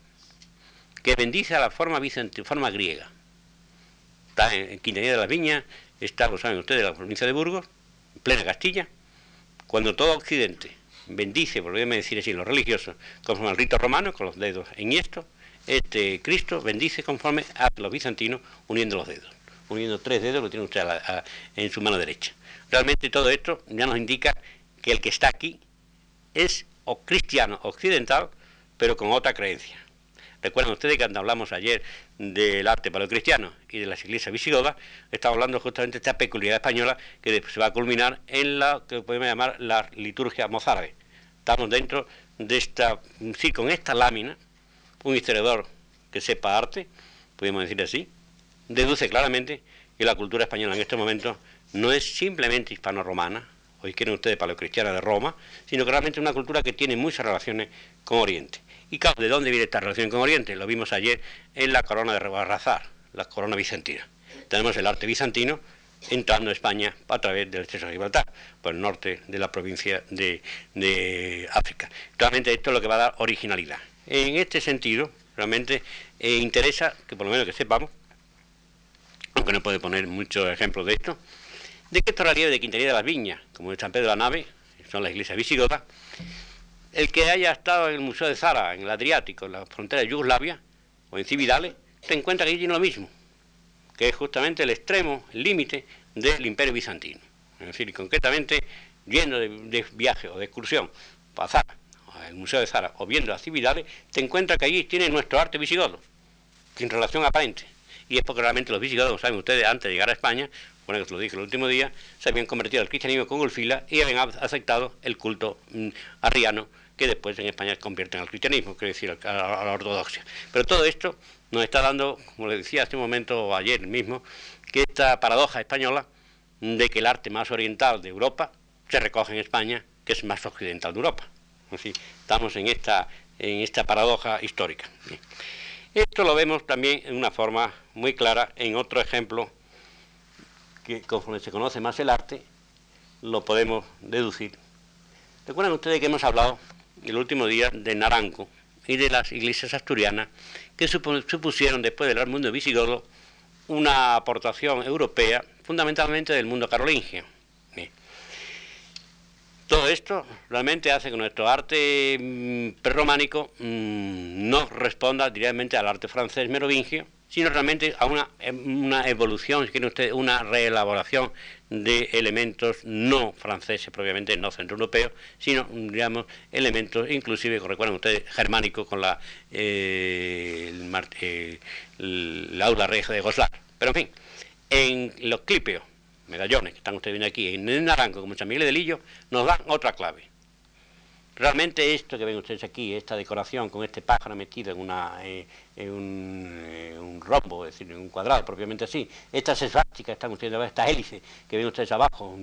que bendice a la forma, griega. Está en Quintanilla de las Viñas, está, lo saben ustedes, en la provincia de Burgos, en plena Castilla, cuando todo Occidente bendice, volvemos a decir así, los religiosos, conforme al rito romano, con los dedos en esto, este Cristo bendice conforme a los bizantinos uniendo los dedos, uniendo tres dedos, lo tiene usted en su mano derecha. Realmente todo esto ya nos indica que el que está aquí es o cristiano occidental, pero con otra creencia. Recuerden ustedes que cuando hablamos ayer del arte paleocristiano y de las iglesias visigodas, estamos hablando justamente de esta peculiaridad española que se va a culminar en la que podemos llamar la liturgia mozárabe. Estamos dentro de esta, sí, con esta lámina, un historiador que sepa arte, podemos decir así, deduce claramente que la cultura española en este momento no es simplemente hispano-romana, hoy quieren ustedes paleocristiana de Roma, sino que realmente es una cultura que tiene muchas relaciones con Oriente. Y claro, ¿de dónde viene esta relación con Oriente? Lo vimos ayer en la corona de Rebarrazar, la corona bizantina. Tenemos el arte bizantino entrando a España a través del estrecho de Gibraltar, por el norte de la provincia de, África. Realmente esto es lo que va a dar originalidad. En este sentido, realmente eh, interesa que por lo menos que sepamos, aunque no puede poner muchos ejemplos de esto, de que estos relieves de Quintería de las Viñas, como el San Pedro de la Nave, son las iglesias visigodas, el que haya estado en el Museo de Zara, en el Adriático, en la frontera de Yugoslavia, o en Cividales, se encuentra que allí tiene lo mismo, que es justamente el extremo, el límite del Imperio Bizantino. Es decir, concretamente, yendo de, viaje o de excursión para Zara, al Museo de Zara, o viendo a Cividales, te encuentras que allí tiene nuestro arte visigodo, sin relación aparente. y es porque realmente los visigodos, saben ustedes, antes de llegar a España, bueno, que lo dije el último día, se habían convertido al cristianismo con Ulfila y habían aceptado el culto mm, arriano que después en España se convierte en el cristianismo, quiere decir, a la, ortodoxia. Pero todo esto nos está dando, como le decía hace un momento ayer mismo, que esta paradoja española de que el arte más oriental de Europa se recoge en España, que es más occidental de Europa. Así, estamos en esta, en esta paradoja histórica. Esto lo vemos también en una forma muy clara en otro ejemplo que conforme se conoce más el arte, lo podemos deducir. Recuerdan ustedes que hemos hablado el último día de Naranco y de las iglesias asturianas que supusieron después del mundo visigodo una aportación europea fundamentalmente del mundo carolingio. Todo esto realmente hace que nuestro arte mm, prerrománico mm, no responda directamente al arte francés merovingio, sino realmente a una, una evolución, si quieren ustedes, una reelaboración de elementos no franceses propiamente, no centroeuropeos, sino, digamos, elementos inclusive, recuerden ustedes, germánicos con la, eh, el, la aula regia de Goslar. Pero en fin, en los clipeos, medallones que están ustedes viendo aquí, en el naranjo como San Miguel de Lillo, nos dan otra clave. Realmente esto que ven ustedes aquí, esta decoración con este pájaro metido en, una, eh, en un, rombo, es decir, en un cuadrado propiamente así, estas esvásticas están ustedes, estas hélices que ven ustedes abajo,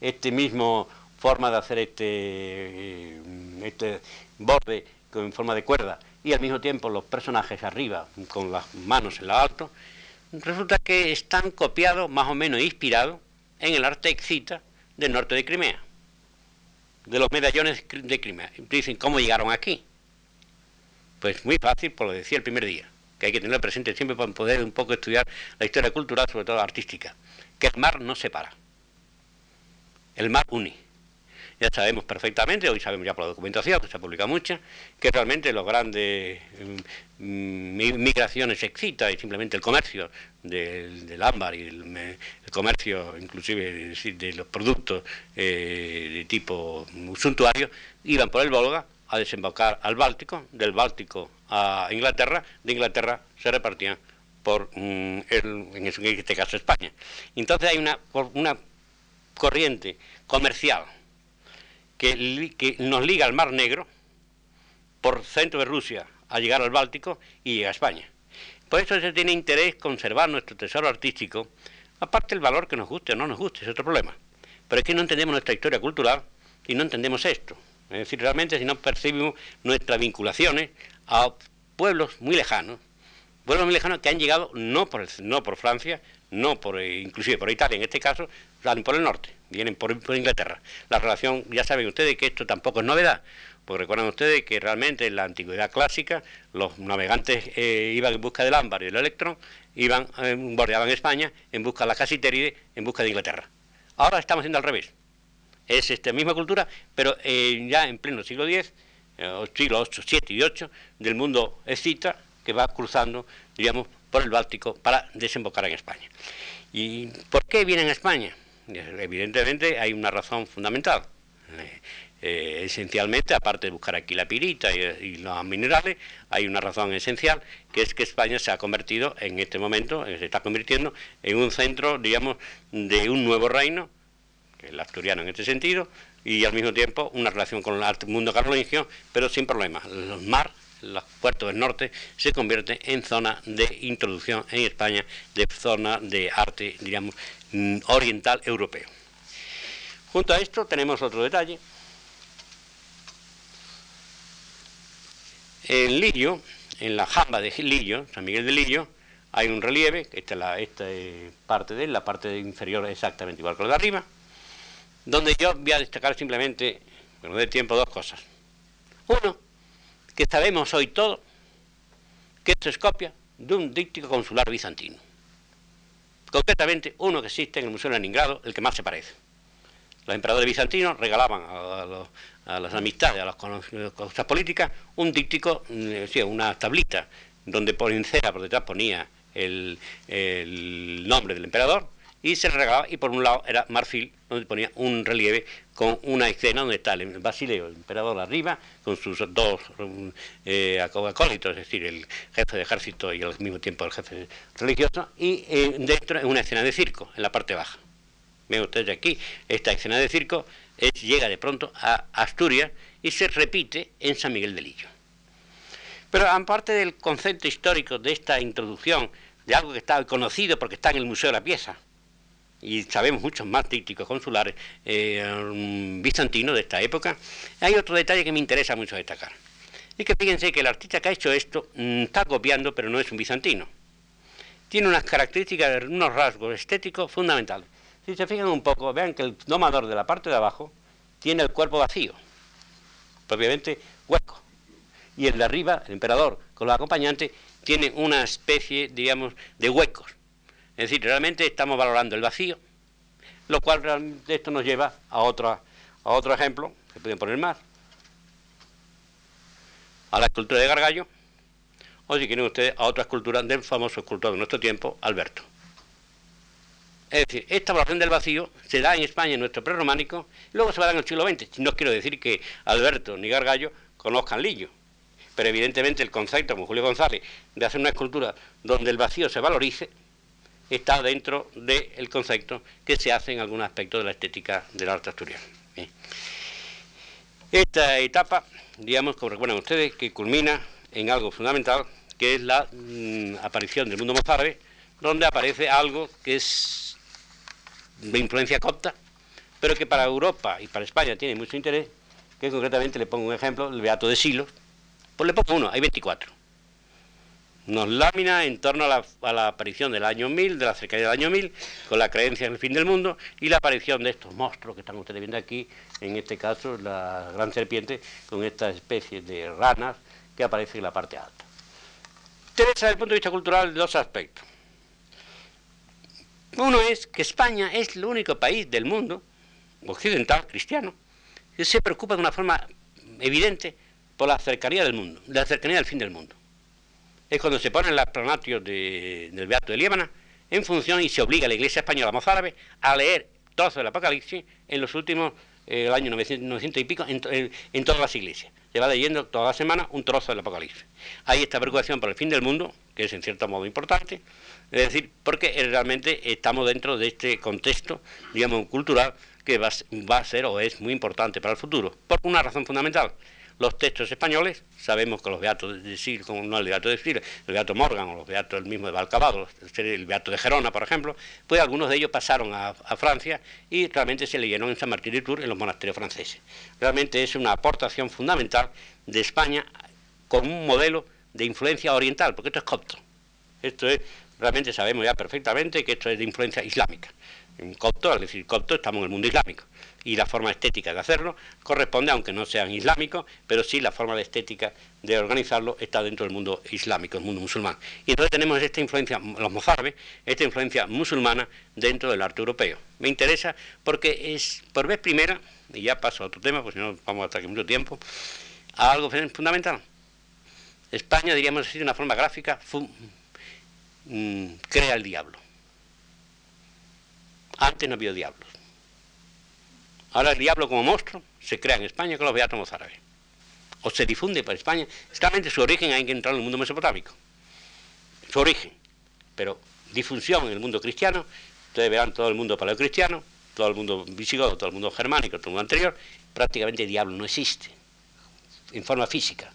este mismo forma de hacer este, eh, este borde en forma de cuerda y al mismo tiempo los personajes arriba con las manos en lo alto, resulta que están copiados más o menos inspirados en el arte excita del norte de Crimea de los medallones de Crimea. Dicen, ¿cómo llegaron aquí? Pues muy fácil, por lo decía el primer día, que hay que tenerlo presente siempre para poder un poco estudiar la historia cultural, sobre todo artística, que el mar no separa, el mar une. Ya sabemos perfectamente, hoy sabemos ya por la documentación, que se ha publicado mucha, que realmente los grandes mm, migraciones excita y simplemente el comercio del, ámbar y el, comercio inclusive de los productos eh, de tipo suntuario iban por el Volga a desembocar al Báltico, del Báltico a Inglaterra, de Inglaterra se repartían por mm, en este caso España. Entonces hay una, una corriente comercial que, nos liga al Mar Negro por centro de Rusia a llegar al Báltico y llega a España. Por eso se tiene interés conservar nuestro tesoro artístico, aparte el valor que nos guste o no nos guste, es otro problema. Pero es que no entendemos nuestra historia cultural y no entendemos esto. Es decir, realmente si no percibimos nuestras vinculaciones a pueblos muy lejanos, pueblos muy lejanos que han llegado no por, no por Francia, no por, eh, inclusive por Italia en este caso, salen por el norte, vienen por, Inglaterra. La relación, ya saben ustedes que esto tampoco es novedad, porque recuerdan ustedes que realmente en la antigüedad clásica los navegantes eh, iban en busca del ámbar y del electrón, iban, eh, bordeaban España en busca de la casiteride, en busca de Inglaterra. Ahora estamos haciendo al revés. Es esta misma cultura, pero ya en pleno siglo X, siglo VIII, VII y VIII, del mundo escita, que va cruzando, digamos, por el Báltico para desembocar en España. ¿Y por qué vienen a España? Evidentemente hay una razón fundamental. Eh, eh, esencialmente, aparte de buscar aquí la pirita y, los minerales, hay una razón esencial, que es que España se ha convertido en este momento, eh, se está convirtiendo en un centro, digamos, de un nuevo reino, que el asturiano en este sentido, y al mismo tiempo una relación con el mundo carolingio, pero sin problemas. Los mar los puertos del norte se convierte en zona de introducción en España de zona de arte, digamos, mm, oriental europeo. Junto a esto tenemos otro detalle. En Lillo, en la jamba de Lillo, San Miguel de Lillo, hay un relieve, esta es la esta parte de él, la parte inferior exactamente igual que la de arriba, donde yo voy a destacar simplemente, bueno, de tiempo, dos cosas. Uno, que sabemos hoy todo que esto es copia de un díptico consular bizantino. Concretamente, uno que existe en el Museo de Leningrado, el que más se parece. Los emperadores bizantinos regalaban a, las amistades, a las cosas políticas, un díptico, mm, una tablita, donde por encera, por detrás ponía el nombre del emperador y se regalaba, y por un lado era marfil, donde ponía un relieve con una escena donde está el Basileo, el emperador arriba, con sus dos eh, acólitos, es decir, el jefe de ejército y al mismo tiempo el jefe religioso, y eh, dentro es una escena de circo, en la parte baja. Ven ustedes aquí, esta escena de circo llega de pronto a Asturias y se repite en San Miguel de Lillo. Pero aparte del concepto histórico de esta introducción, de algo que está conocido porque está en el Museo de la Pieza, y sabemos muchos más trípticos consulares eh, bizantinos de esta época, hay otro detalle que me interesa mucho destacar. Es que fíjense que el artista que ha hecho esto mm, está copiando, pero no es un bizantino. Tiene unas características, unos rasgos estéticos fundamentales. Si se fijan un poco, vean que el domador de la parte de abajo tiene el cuerpo vacío, propiamente hueco. Y el de arriba, el emperador, con los acompañantes, tiene una especie, digamos, de huecos es decir, realmente estamos valorando el vacío, lo cual realmente esto nos lleva a, otro, a otro ejemplo, se pueden poner más, a la escultura de Gargallo, o si quieren ustedes, a otra escultura del famoso escultor de nuestro tiempo, Alberto. Es decir, esta valoración del vacío se da en España en nuestro prerrománico, y luego se va a dar en el siglo XX. No quiero decir que Alberto ni Gargallo conozcan Lillo, pero evidentemente el concepto, como Julio González, de hacer una escultura donde el vacío se valorice, está dentro del concepto que se hace en algún aspecto de la estética del arte asturiano. Esta etapa, digamos, como recuerdan ustedes, que culmina en algo fundamental, que es la mm, aparición del mundo mozárabe, donde aparece algo que es de influencia copta, pero que para Europa y para España tiene mucho interés, que concretamente le pongo un ejemplo, el Beato de Silos, pues le pongo uno, hay 24 nos lámina en torno a la, aparición del año 1000, de la cercanía del año 1000, con la creencia en el fin del mundo y la aparición de estos monstruos que están ustedes viendo aquí, en este caso la gran serpiente con esta especie de ranas que aparece en la parte alta. Interesa desde el punto de vista cultural dos aspectos. Uno es que España es el único país del mundo occidental, cristiano, que se preocupa de una forma evidente por la cercanía del mundo, la cercanía del fin del mundo es cuando se ponen las pronatios del Beato de Líbana en función y se obliga a la Iglesia Española mozárabe a leer trozos del Apocalipsis en los últimos, eh, el año 900, y pico, en, todas las iglesias. Se va leyendo toda la semana un trozo del Apocalipsis. Hay esta preocupación por el fin del mundo, que es en cierto modo importante, es decir, porque realmente estamos dentro de este contexto, digamos, cultural que va a ser o es muy importante para el futuro, por una razón fundamental los textos españoles, sabemos que los beatos de Sil, como no el beato de Sil, el beato Morgan o los beatos del mismo de Valcabado, el beato de Gerona, por ejemplo, pues algunos de ellos pasaron a, Francia y realmente se leyeron en San Martín de Tours en los monasterios franceses. Realmente es una aportación fundamental de España con un modelo de influencia oriental, porque esto es copto. Esto es, realmente sabemos ya perfectamente que esto es de influencia islámica. En copto, al decir copto, estamos en el mundo islámico y la forma estética de hacerlo corresponde, aunque no sean islámicos, pero sí la forma de estética de organizarlo está dentro del mundo islámico, el mundo musulmán. Y entonces tenemos esta influencia, los mozárabes, esta influencia musulmana dentro del arte europeo. Me interesa porque es, por vez primera, y ya paso a otro tema, porque si no vamos a estar aquí mucho tiempo, a algo fundamental. España, diríamos así de una forma gráfica, mm, crea el diablo. Antes no había diablos. Ahora el diablo como monstruo se crea en España con los beatos árabes. O se difunde por España. Exactamente su origen hay que entrar en el mundo mesopotámico. Su origen. Pero difusión en el mundo cristiano. Ustedes verán todo el mundo paleocristiano, todo el mundo visigodo, todo el mundo germánico, todo el mundo anterior. Prácticamente el diablo no existe en forma física.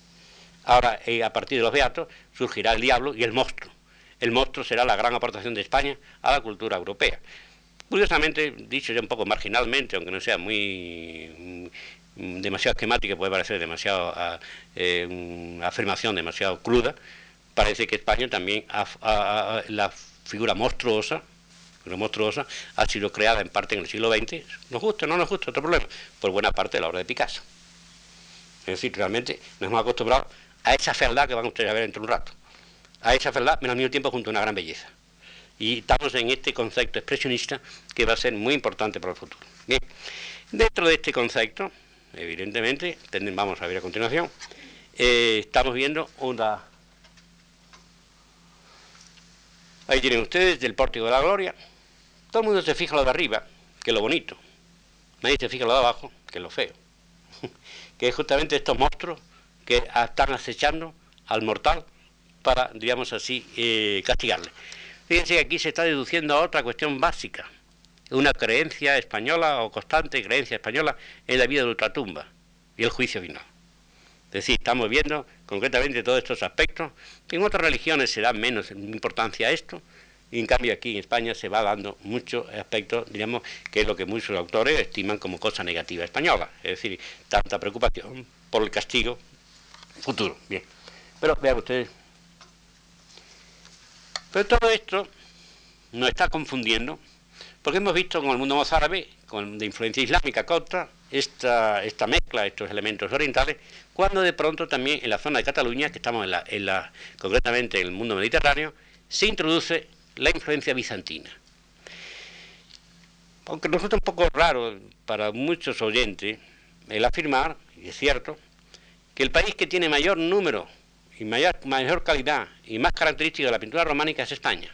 Ahora, eh, a partir de los beatos, surgirá el diablo y el monstruo. El monstruo será la gran aportación de España a la cultura europea. Curiosamente, dicho ya un poco marginalmente, aunque no sea muy mm, demasiado esquemática, puede parecer demasiado ah, eh, una afirmación demasiado cruda, parece que España también, la figura monstruosa, monstruosa, ha sido creada en parte en el siglo XX, nos gusta, no nos gusta, otro problema, por buena parte de la obra de Picasso. Es decir, realmente nos hemos acostumbrado a esa fealdad que van ustedes a ver dentro de un rato, a esa fealdad, pero al mismo tiempo junto a una gran belleza. Y estamos en este concepto expresionista que va a ser muy importante para el futuro. Dentro de este concepto, evidentemente, vamos a ver a continuación, eh, estamos viendo una... Ahí tienen ustedes del Pórtico de la Gloria, todo el mundo se fija lo de arriba, que es lo bonito. Nadie se fija lo de abajo, que es lo feo. que es justamente estos monstruos que están acechando al mortal para, digamos así, eh, castigarle. Fíjense que aquí se está deduciendo a otra cuestión básica, una creencia española o constante creencia española en la vida de ultratumba y el juicio final. Es decir, estamos viendo concretamente todos estos aspectos, en otras religiones se da menos importancia a esto, y en cambio aquí en España se va dando muchos aspectos, digamos, que es lo que muchos autores estiman como cosa negativa española, es decir, tanta preocupación por el castigo futuro. Bien, pero vean ustedes, pero todo esto nos está confundiendo, porque hemos visto con el mundo mozárabe, con de influencia islámica contra esta, esta mezcla, estos elementos orientales, cuando de pronto también en la zona de Cataluña, que estamos en la, en la, concretamente en el mundo mediterráneo, se introduce la influencia bizantina. Aunque resulta un poco raro para muchos oyentes el afirmar, y es cierto, que el país que tiene mayor número y mayor, mayor calidad y más característica de la pintura románica es España.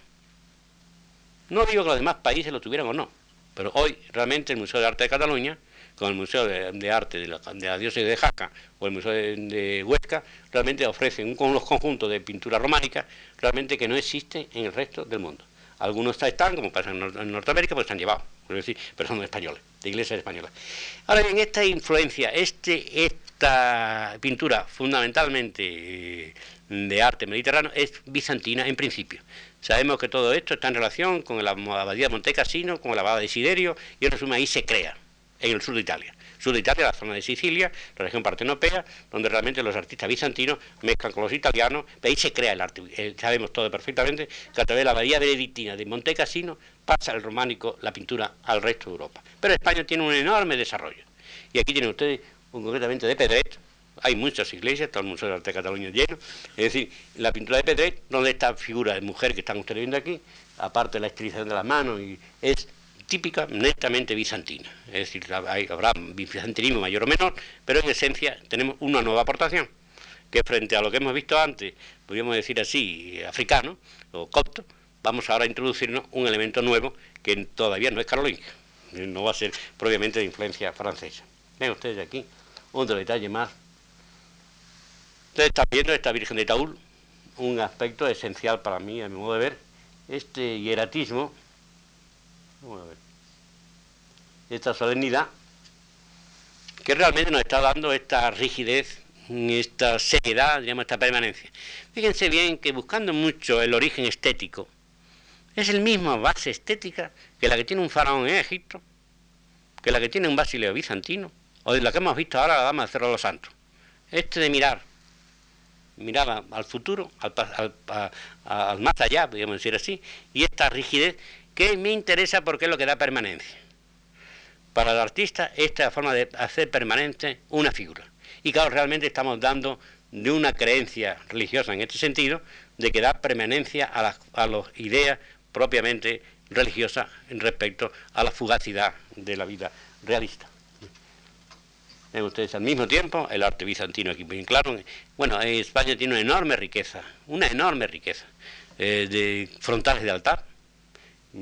No digo que los demás países lo tuvieran o no, pero hoy realmente el Museo de Arte de Cataluña, con el Museo de, Arte de la, de Diócesis de Jaca o el Museo de, Huesca, realmente ofrecen un, unos conjuntos de pintura románica realmente que no existe en el resto del mundo. Algunos están, como pasa en, Norteamérica, pues están llevados, decir, pero son españoles, de iglesias españolas. Ahora bien, esta influencia, este, esta pintura fundamentalmente eh, de arte mediterráneo es bizantina en principio. Sabemos que todo esto está en relación con la abadía de Monte Cassino, con la abadía de Siderio, y en resumen ahí se crea, en el sur de Italia. Sur de Italia, la zona de Sicilia, la región partenopea, donde realmente los artistas bizantinos mezclan con los italianos, ahí se crea el arte. Eh, sabemos todo perfectamente que a través de la abadía benedictina de Monte Cassino pasa el románico, la pintura, al resto de Europa. Pero España tiene un enorme desarrollo. Y aquí tienen ustedes, concretamente de Pedret, hay muchas iglesias, todo el Museo de Arte Cataluña lleno, es decir, la pintura de Pedret, donde esta figura de mujer que están ustedes viendo aquí, aparte de la estilización de las manos, es típica, netamente bizantina. Es decir, habrá bizantinismo mayor o menor, pero en esencia tenemos una nueva aportación, que frente a lo que hemos visto antes, podríamos decir así, africano o copto, vamos ahora a introducirnos un elemento nuevo que todavía no es carolingio, no va a ser propiamente de influencia francesa. Ven ustedes aquí otro detalle más Ustedes están viendo esta Virgen de Taúl, un aspecto esencial para mí, a mi modo de ver, este hieratismo, esta solemnidad, que realmente nos está dando esta rigidez, esta seriedad, digamos, esta permanencia. Fíjense bien que buscando mucho el origen estético, es el mismo base estética que la que tiene un faraón en Egipto, que la que tiene un basileo bizantino, o de la que hemos visto ahora la Dama de Cerro de los Santos. Este de mirar miraba al futuro, al, más allá, podríamos decir así, y esta rigidez que me interesa porque es lo que da permanencia. Para el artista, esta es la forma de hacer permanente una figura. Y claro, realmente estamos dando de una creencia religiosa en este sentido, de que da permanencia a las a ideas propiamente religiosas respecto a la fugacidad de la vida realista. Ven ustedes al mismo tiempo el arte bizantino aquí bien claro. Bueno, España tiene una enorme riqueza, una enorme riqueza eh, de frontales de altar,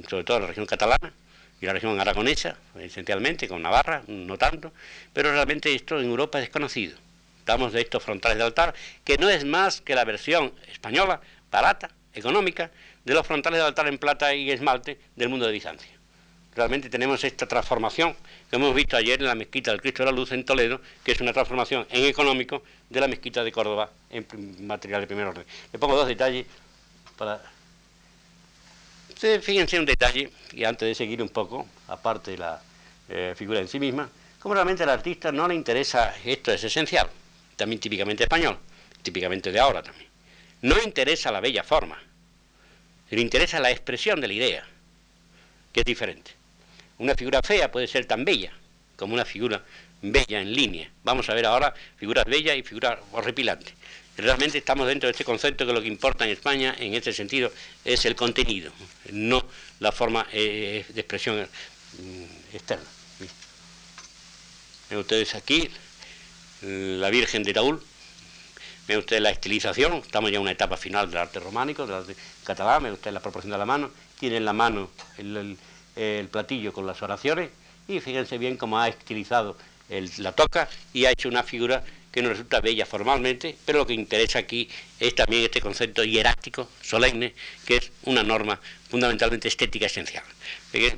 sobre todo la región catalana y la región aragonesa, esencialmente, con Navarra, no tanto, pero realmente esto en Europa es desconocido. Estamos de estos frontales de altar, que no es más que la versión española, barata, económica, de los frontales de altar en plata y esmalte del mundo de Bizancio realmente tenemos esta transformación que hemos visto ayer en la mezquita del Cristo de la Luz en Toledo, que es una transformación en económico de la mezquita de Córdoba en material de primer orden. Le pongo dos detalles para... Ustedes fíjense un detalle, y antes de seguir un poco, aparte de la eh, figura en sí misma, como realmente al artista no le interesa, esto es esencial, también típicamente español, típicamente de ahora también. No interesa la bella forma, le interesa la expresión de la idea, que es diferente. Una figura fea puede ser tan bella como una figura bella en línea. Vamos a ver ahora figuras bellas y figuras horripilantes. Realmente estamos dentro de este concepto que lo que importa en España en este sentido es el contenido, no la forma eh, de expresión mm, externa. Ven ustedes aquí la Virgen de Raúl, ven ustedes la estilización, estamos ya en una etapa final del arte románico, del arte catalán, ven ustedes la proporción de la mano, tiene en la mano el platillo con las oraciones y fíjense bien cómo ha estilizado la toca y ha hecho una figura que nos resulta bella formalmente, pero lo que interesa aquí es también este concepto hierático, solemne, que es una norma fundamentalmente estética esencial.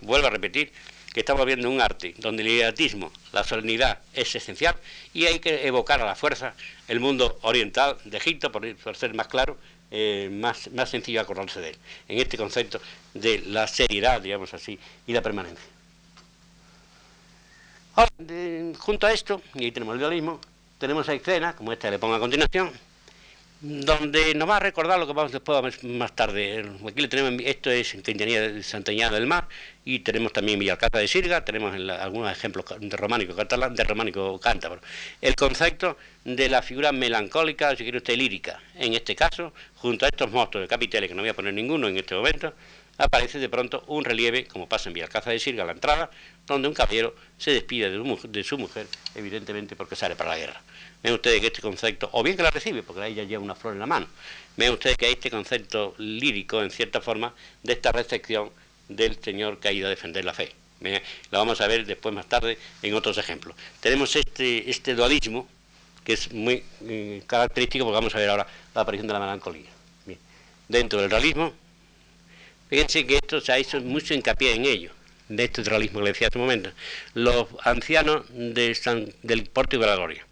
Vuelvo a repetir que estamos viendo un arte donde el hieratismo, la solemnidad es esencial y hay que evocar a la fuerza el mundo oriental de Egipto, por, ser más claro, eh, más, más sencillo acordarse de él, en este concepto de la seriedad, digamos así, y la permanencia. Ahora, junto a esto, y ahí tenemos el dualismo, tenemos escena, como esta que le pongo a continuación, donde nos va a recordar lo que vamos después más tarde. Aquí le tenemos, esto es en Quintanilla de del Mar, y tenemos también Villalcaza de Sirga, tenemos algunos ejemplos de románico catalán, de románico cántabro. El concepto de la figura melancólica, si quiere usted lírica, en este caso, junto a estos monstruos de capiteles, que no voy a poner ninguno en este momento, aparece de pronto un relieve, como pasa en Villalcaza de Sirga, a la entrada, donde un caballero se despide de su mujer, evidentemente porque sale para la guerra. Ven ustedes que este concepto, o bien que la recibe, porque ahí ya lleva una flor en la mano, ven ustedes que hay este concepto lírico, en cierta forma, de esta recepción del Señor que ha ido a defender la fe. Lo vamos a ver después, más tarde, en otros ejemplos. Tenemos este, este dualismo, que es muy eh, característico, porque vamos a ver ahora la aparición de la melancolía. Dentro del realismo, fíjense que esto se ha hecho mucho hincapié en ello de este realismo que le decía hace un momento, los ancianos de del Pórtico de la Gloria.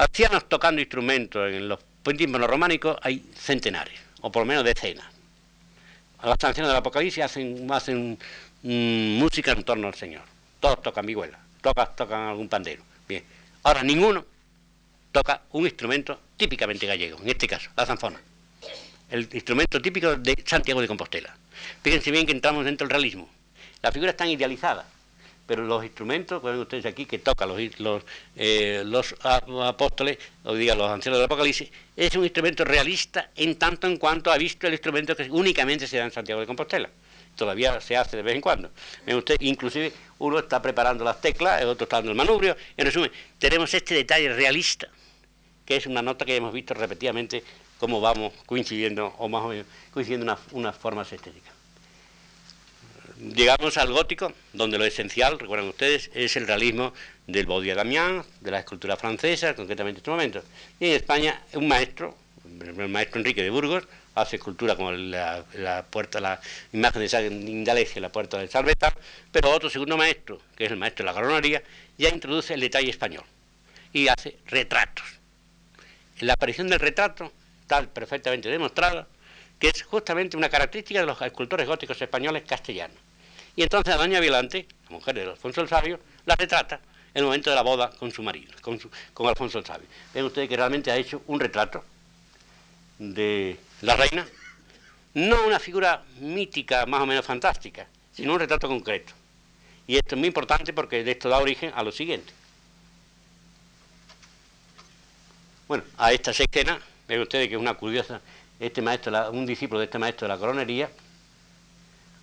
Ancianos tocando instrumentos en los tímpanos románicos hay centenares, o por lo menos decenas. Los ancianos del Apocalipsis hacen, hacen mm, música en torno al Señor. Todos tocan vihuela, tocan, tocan algún pandero. Bien. Ahora ninguno toca un instrumento típicamente gallego, en este caso, la zanfona. El instrumento típico de Santiago de Compostela. Fíjense bien que entramos dentro del realismo. Las figuras están idealizadas, pero los instrumentos, ven ustedes aquí, que tocan los, eh, los apóstoles, o diga los ancianos del Apocalipsis, es un instrumento realista en tanto en cuanto ha visto el instrumento que únicamente se da en Santiago de Compostela. Todavía se hace de vez en cuando. Usted, inclusive uno está preparando las teclas, el otro está dando el manubrio. En resumen, tenemos este detalle realista, que es una nota que hemos visto repetidamente cómo vamos coincidiendo, o más o menos coincidiendo unas, unas formas estéticas. Llegamos al gótico, donde lo esencial, recuerdan ustedes, es el realismo del Baudier Damiens, de la escultura francesa, concretamente en este momento. Y en España, un maestro, el maestro Enrique de Burgos, hace escultura como la, puerta, la imagen de San Indalecia, la puerta del Salvetar, pero otro segundo maestro, que es el maestro de la coronaría, ya introduce el detalle español y hace retratos. La aparición del retrato está perfectamente demostrada que es justamente una característica de los escultores góticos españoles castellanos. Y entonces a doña Violante, la mujer de Alfonso el Sabio, la retrata en el momento de la boda con su marido, con, Alfonso el Sabio. Ven ustedes que realmente ha hecho un retrato de la reina, no una figura mítica más o menos fantástica, sino un retrato concreto. Y esto es muy importante porque de esto da origen a lo siguiente. Bueno, a esta escena, ven ustedes que es una curiosa, este maestro, un discípulo de este maestro de la coronería,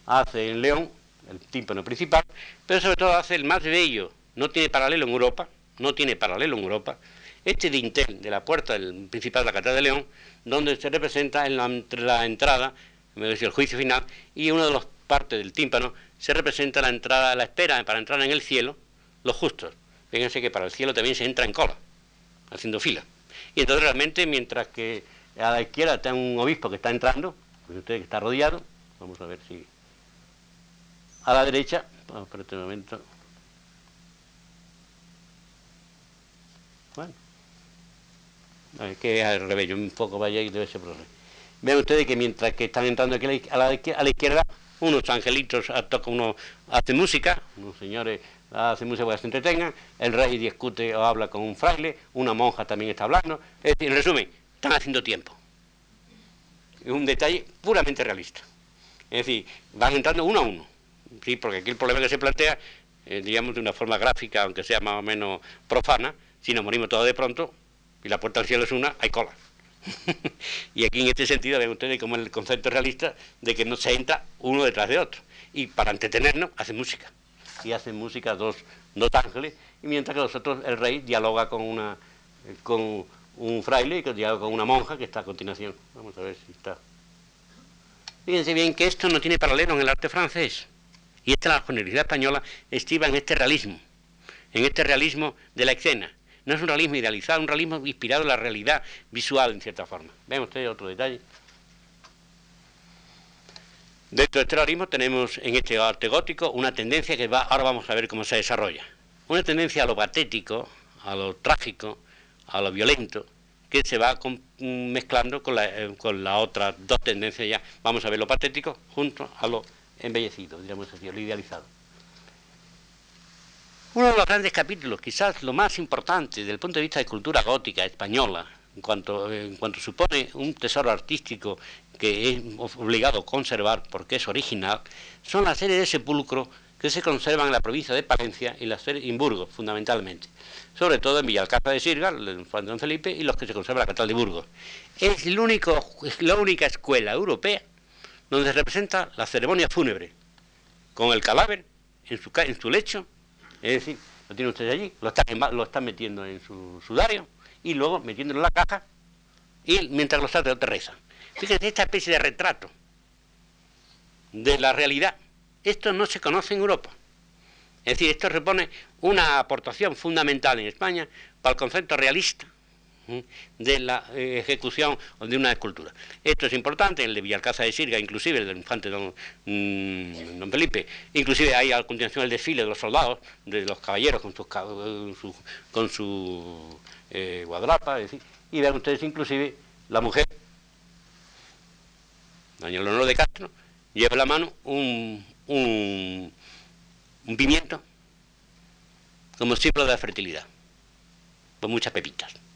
hace en León el tímpano principal, pero sobre todo hace el más bello, no tiene paralelo en Europa, no tiene paralelo en Europa, este dintel de la puerta del principal de la Catedral de León, donde se representa en la, entrada, el juicio final, y una de las partes del tímpano se representa la entrada, la espera para entrar en el cielo, los justos. Fíjense que para el cielo también se entra en cola, haciendo fila. Y entonces realmente, mientras que a la izquierda está un obispo que está entrando, pues usted que está rodeado, vamos a ver si a la derecha, vamos por este momento. Bueno, ver, que al revés, yo un poco vaya y debe ser problema. Vean ustedes que mientras que están entrando aquí a la, a la izquierda, unos angelitos tocan, uno hace música, unos señores hacen música para que se entretengan, el rey discute o habla con un fraile, una monja también está hablando. Es decir, en resumen, están haciendo tiempo. Es un detalle puramente realista. Es decir, van entrando uno a uno. Sí, porque aquí el problema que se plantea, eh, digamos de una forma gráfica, aunque sea más o menos profana, si nos morimos todos de pronto y la puerta al cielo es una, hay cola. y aquí en este sentido ven ustedes como el concepto realista de que no se entra uno detrás de otro. Y para entretenernos hacen música. Y hacen música dos, dos ángeles, y mientras que nosotros, el rey dialoga con una con un fraile y que con una monja que está a continuación. Vamos a ver si está. Fíjense bien que esto no tiene paralelo en el arte francés. Y esta la generalidad española estriba en este realismo, en este realismo de la escena. No es un realismo idealizado, un realismo inspirado en la realidad visual, en cierta forma. Ustedes otro detalle. Dentro de este realismo tenemos en este arte gótico una tendencia que va, ahora vamos a ver cómo se desarrolla. Una tendencia a lo patético, a lo trágico, a lo violento, que se va mezclando con la, eh, la otra dos tendencias ya. Vamos a ver lo patético junto a lo embellecido, diríamos así, lo idealizado. Uno de los grandes capítulos, quizás lo más importante desde el punto de vista de cultura gótica española, en cuanto, supone un tesoro artístico que es obligado a conservar porque es original, son la serie de sepulcros que se conservan en la provincia de Palencia y la serie en Burgos, fundamentalmente. Sobre todo en Villalcaza de Sirga, en Juan Don Felipe, y los que se conservan en la capital de Burgos. Es la única escuela europea donde se representa la ceremonia fúnebre, con el cadáver en su, en su lecho, es decir, lo tiene usted allí, lo lo están metiendo en su sudario, y luego metiéndolo en la caja, y mientras los sacerdotes rezan. Fíjense, esta especie de retrato de la realidad, esto no se conoce en Europa. Es decir, esto repone una aportación fundamental en España para el concepto realista de la eh, ejecución de una escultura. Esto es importante, el de Villalcaza de Sirga, inclusive el del infante don, mm, don, Felipe, inclusive hay a continuación el desfile de los soldados, de los caballeros con sus, con su eh, guadrapa, y vean ustedes inclusive la mujer, doña Leonor de Castro, lleva en la mano un, un, un pimiento como símbolo de la fertilidad, con muchas pepitas.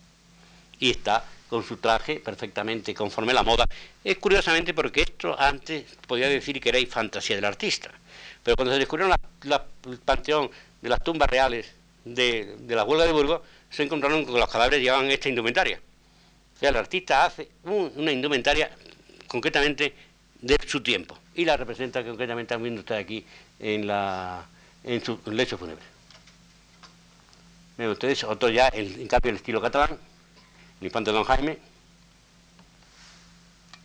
Y está con su traje perfectamente conforme a la moda. Es curiosamente porque esto antes podía decir que era fantasía del artista. Pero cuando se descubrieron el panteón de las tumbas reales de, la huelga de Burgos, se encontraron con que los cadáveres llevaban esta indumentaria. O sea, el artista hace una indumentaria concretamente de su tiempo y la representa concretamente, viendo ustedes aquí en, la, en su lecho fúnebre. Ustedes, otro ya, en cambio, el estilo catalán, el infante Don Jaime.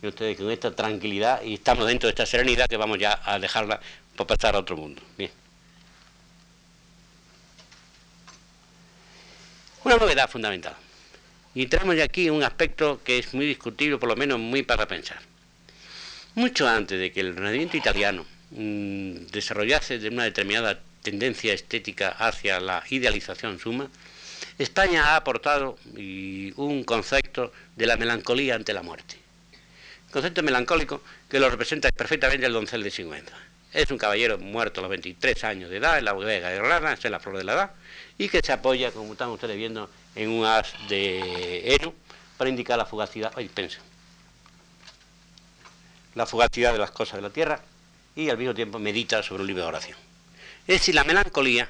Ven ustedes con esta tranquilidad y estamos dentro de esta serenidad que vamos ya a dejarla para pasar a otro mundo. Bien. Una novedad fundamental. Y entramos ya aquí un aspecto que es muy discutible, por lo menos muy para pensar. Mucho antes de que el Renacimiento italiano mm, desarrollase de una determinada tendencia estética hacia la idealización suma, España ha aportado un concepto de la melancolía ante la muerte. Concepto melancólico que lo representa perfectamente el doncel de Sigüenza. Es un caballero muerto a los 23 años de edad en la Vega de Rana, es la flor de la edad, y que se apoya, como están ustedes viendo, en un as de heno para indicar la fugacidad. Ay, pense, la fugacidad de las cosas de la tierra y al mismo tiempo medita sobre un libro de oración. Es decir, la melancolía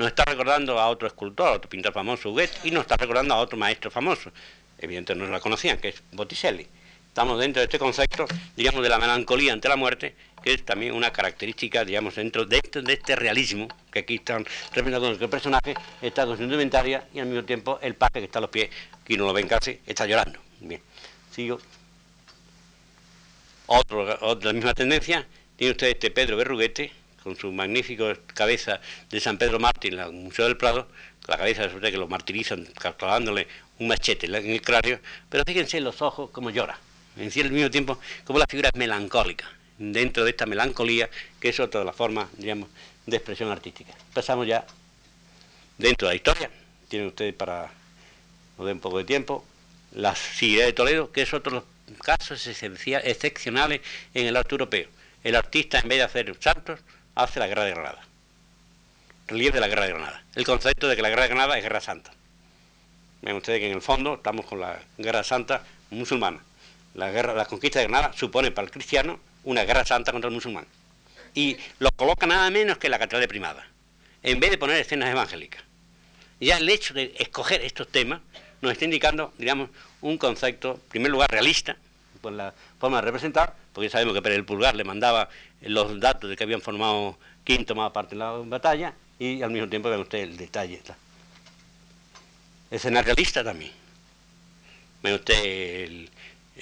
nos está recordando a otro escultor, a otro pintor famoso, Huguet, y nos está recordando a otro maestro famoso, evidentemente no la conocían, que es Botticelli. Estamos dentro de este concepto, digamos, de la melancolía ante la muerte, que es también una característica, digamos, dentro de este, de este realismo, que aquí están representando que el personaje está con su indumentaria y al mismo tiempo el paje que está a los pies, que no lo ven casi, está llorando. Bien, sigo. Otro, otra misma tendencia, tiene usted este Pedro Berruguete, con su magnífico cabeza de San Pedro Mártir en el Museo del Prado, la cabeza de que lo martirizan clavándole un machete en el cráneo, pero fíjense los ojos como llora, en sí al mismo tiempo como la figura es melancólica, dentro de esta melancolía que es otra de las formas, digamos, de expresión artística. Pasamos ya dentro de la historia, tienen ustedes para, no den un poco de tiempo, la Siria de Toledo, que es otro casos excepcionales en el arte europeo. El artista, en vez de hacer santos, hace la guerra de Granada. Relieve de la guerra de Granada. El concepto de que la guerra de Granada es guerra santa. Ven ustedes que en el fondo estamos con la guerra santa musulmana. La, guerra, la conquista de Granada supone para el cristiano una guerra santa contra el musulmán. Y lo coloca nada menos que la catedral de Primada, en vez de poner escenas evangélicas. Ya el hecho de escoger estos temas nos está indicando, digamos, un concepto, en primer lugar, realista, por la forma de representar, porque sabemos que Pérez el Pulgar le mandaba los datos de que habían formado quinto tomaba parte en la batalla, y al mismo tiempo ven usted el detalle. Escena realista también. Ve usted el,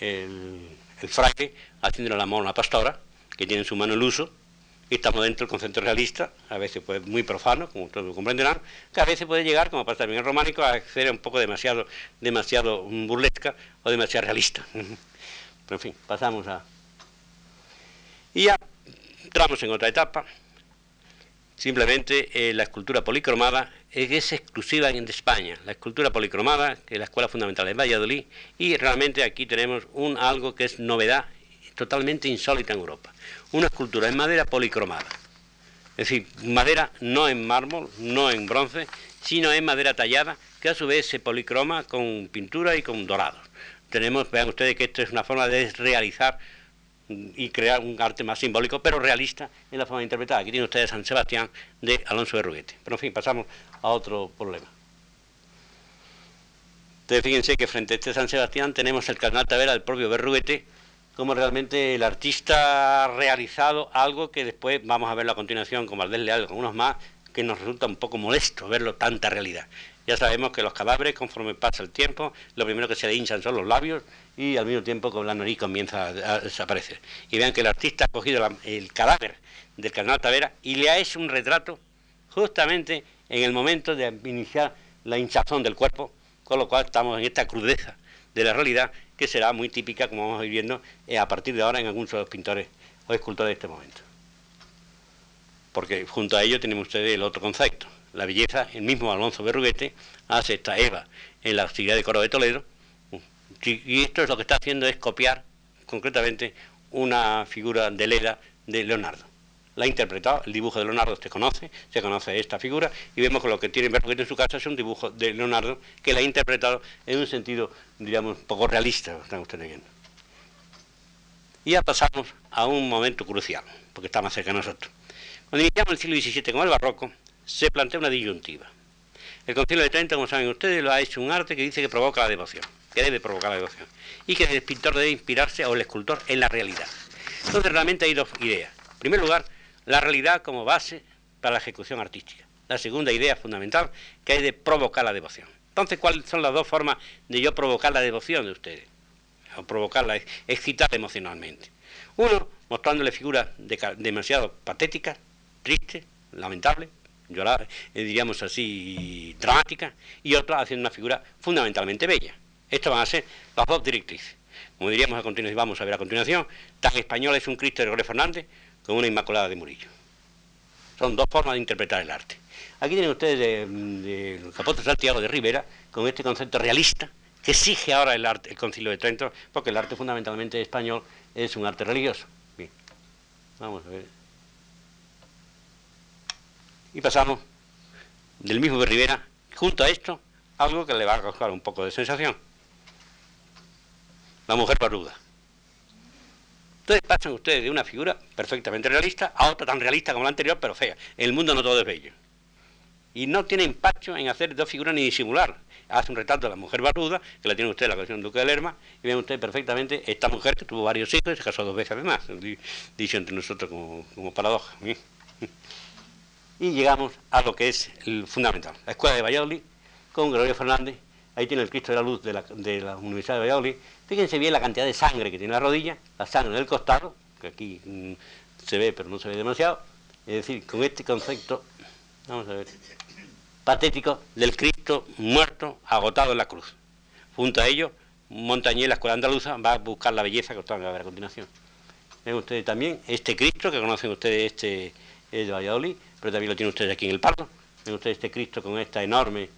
el fraile haciendo el amor a una pastora, que tiene en su mano el uso, y estamos dentro del concepto realista, a veces pues muy profano, como todos comprenderán, que a veces puede llegar, como pasa también en románico, a ser un poco demasiado, demasiado burlesca o demasiado realista. Pero en fin, pasamos a... Y ya entramos en otra etapa, simplemente eh, la escultura policromada es exclusiva de España, la escultura policromada, que es la escuela fundamental de Valladolid, y realmente aquí tenemos un algo que es novedad totalmente insólita en Europa una escultura en madera policromada. Es decir, madera no en mármol, no en bronce, sino en madera tallada, que a su vez se policroma con pintura y con dorados. Tenemos, vean ustedes que esto es una forma de realizar y crear un arte más simbólico, pero realista en la forma de interpretar. Aquí tienen ustedes San Sebastián de Alonso de Ruguete. Pero en fin, pasamos a otro problema. Entonces fíjense que frente a este San Sebastián tenemos el carnal Tavera del propio Berruguete, como realmente el artista ha realizado algo que después vamos a verlo a continuación con Valdés Leal, con unos más, que nos resulta un poco molesto verlo tanta realidad. Ya sabemos que los cadáveres, conforme pasa el tiempo, lo primero que se le hinchan son los labios y al mismo tiempo con la nariz comienza a, desaparecer. Y vean que el artista ha cogido el cadáver del carnal Tavera y le ha hecho un retrato justamente en el momento de iniciar la hinchazón del cuerpo, con lo cual estamos en esta crudeza de la realidad que será muy típica, como vamos a ir viendo, eh, a partir de ahora en algunos de los pintores o escultores de este momento. Porque junto a ello tenemos ustedes el otro concepto, la belleza, el mismo Alonso Berruguete hace esta Eva en la actividad de Coro de Toledo, y esto es lo que está haciendo es copiar concretamente una figura de Leda de Leonardo la ha interpretado, el dibujo de Leonardo se conoce, se conoce esta figura, y vemos que lo que tiene Berruguete en su casa es un dibujo de Leonardo que la ha interpretado en un sentido, digamos, poco realista, están ustedes viendo. Y ya pasamos a un momento crucial, porque está más cerca de nosotros. Cuando iniciamos el siglo XVII con el barroco, se plantea una disyuntiva. El Concilio de Trento, como saben ustedes, lo ha hecho un arte que dice que provoca la devoción, que debe provocar la devoción, y que el pintor debe inspirarse, o el escultor, en la realidad. Entonces realmente hay dos ideas. En primer lugar, la realidad como base para la ejecución artística. La segunda idea fundamental que hay de provocar la devoción. Entonces, ¿cuáles son las dos formas de yo provocar la devoción de ustedes? O provocarla, excitar emocionalmente. Uno, mostrándole figuras demasiado patéticas, tristes, lamentables, llorar, eh, diríamos así, dramáticas, y otra haciendo una figura fundamentalmente bella. Estas van a ser las dos directrices. Como diríamos a continuación, vamos a ver a continuación, tan español es un Cristo de Gregorio Fernández con una Inmaculada de Murillo. Son dos formas de interpretar el arte. Aquí tienen ustedes de, Capote Santiago de Rivera con este concepto realista que exige ahora el, arte, el Concilio de Trento, porque el arte fundamentalmente español es un arte religioso. Bien, vamos a ver. Y pasamos del mismo de Rivera, junto a esto, algo que le va a causar un poco de sensación. La mujer paruda. Entonces pasan ustedes de una figura perfectamente realista a otra tan realista como la anterior, pero fea. El mundo no todo es bello. Y no tiene impacto en hacer dos figuras ni disimular. Hace un retrato de la mujer barbuda, que la tiene usted en la colección Duque de Lerma, y ven usted perfectamente esta mujer que tuvo varios hijos y se casó dos veces además, dicho entre nosotros como, como paradoja. Y llegamos a lo que es el fundamental. La escuela de Valladolid, con Gregorio Fernández, ahí tiene el Cristo de la Luz de la, Universidad de Valladolid, Fíjense bien la cantidad de sangre que tiene la rodilla, la sangre en el costado, que aquí mm, se ve pero no se ve demasiado. Es decir, con este concepto, vamos a ver, patético del Cristo muerto, agotado en la cruz. Junto a ello, Montañés, la escuela andaluza, va a buscar la belleza que ustedes van a ver a continuación. Ven ustedes también este Cristo, que conocen ustedes, este es de Valladolid, pero también lo tienen ustedes aquí en el Pardo. Ven ustedes este Cristo con esta enorme,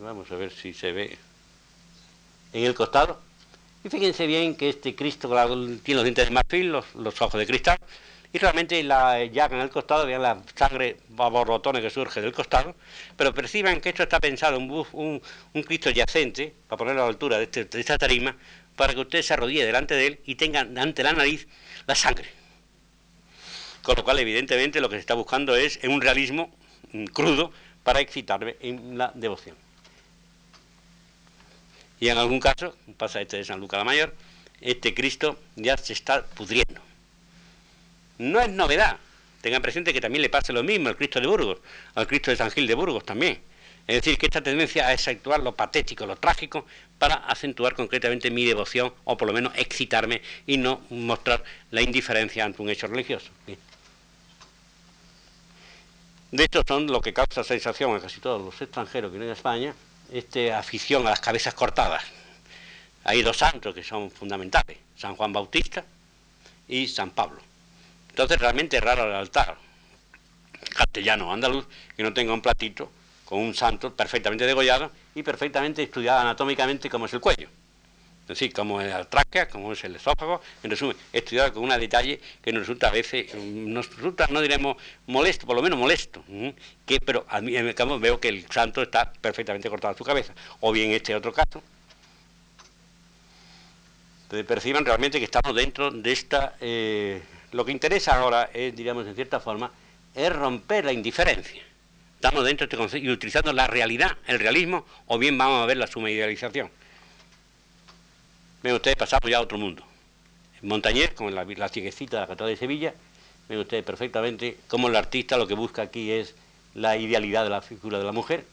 vamos a ver si se ve. En el costado, y fíjense bien que este Cristo tiene los dientes de marfil, los, ojos de cristal, y realmente la llaga en el costado, vean la sangre borbotones que surge del costado, pero perciban que esto está pensado un, un, Cristo yacente, para ponerlo a la altura de, este, de esta tarima, para que usted se arrodille delante de él y tenga ante la nariz la sangre. Con lo cual, evidentemente, lo que se está buscando es un realismo mm, crudo para excitarme en la devoción. Y en algún caso, pasa este de San Lucas la Mayor, este Cristo ya se está pudriendo. No es novedad. Tengan presente que también le pasa lo mismo al Cristo de Burgos, al Cristo de San Gil de Burgos también. Es decir, que esta tendencia a acentuar lo patético, lo trágico, para acentuar concretamente mi devoción, o por lo menos excitarme y no mostrar la indiferencia ante un hecho religioso. De hecho, son lo que causa sensación a casi todos los extranjeros que vienen a España, esta afición a las cabezas cortadas. Hay dos santos que son fundamentales, San Juan Bautista y San Pablo. Entonces realmente es raro el altar castellano andaluz que no tenga un platito con un santo perfectamente degollado y perfectamente estudiado anatómicamente como es el cuello. Es decir, como es la tráquea, como es el esófago, en resumen, estudiado con un detalle que nos resulta a veces, nos resulta, no diremos molesto, por lo menos molesto, que, pero a mí en el campo veo que el santo está perfectamente cortado a su cabeza. O bien este otro caso, entonces perciban realmente que estamos dentro de esta... Eh, lo que interesa ahora es, diríamos en cierta forma, es romper la indiferencia. Estamos dentro de este concepto y utilizando la realidad, el realismo, o bien vamos a ver la suma idealización. Ven ustedes, pasamos ya a otro mundo. En Montañés, como la, la cieguecita de la Catedral de Sevilla, ven ustedes perfectamente cómo el artista lo que busca aquí es la idealidad de la figura de la mujer,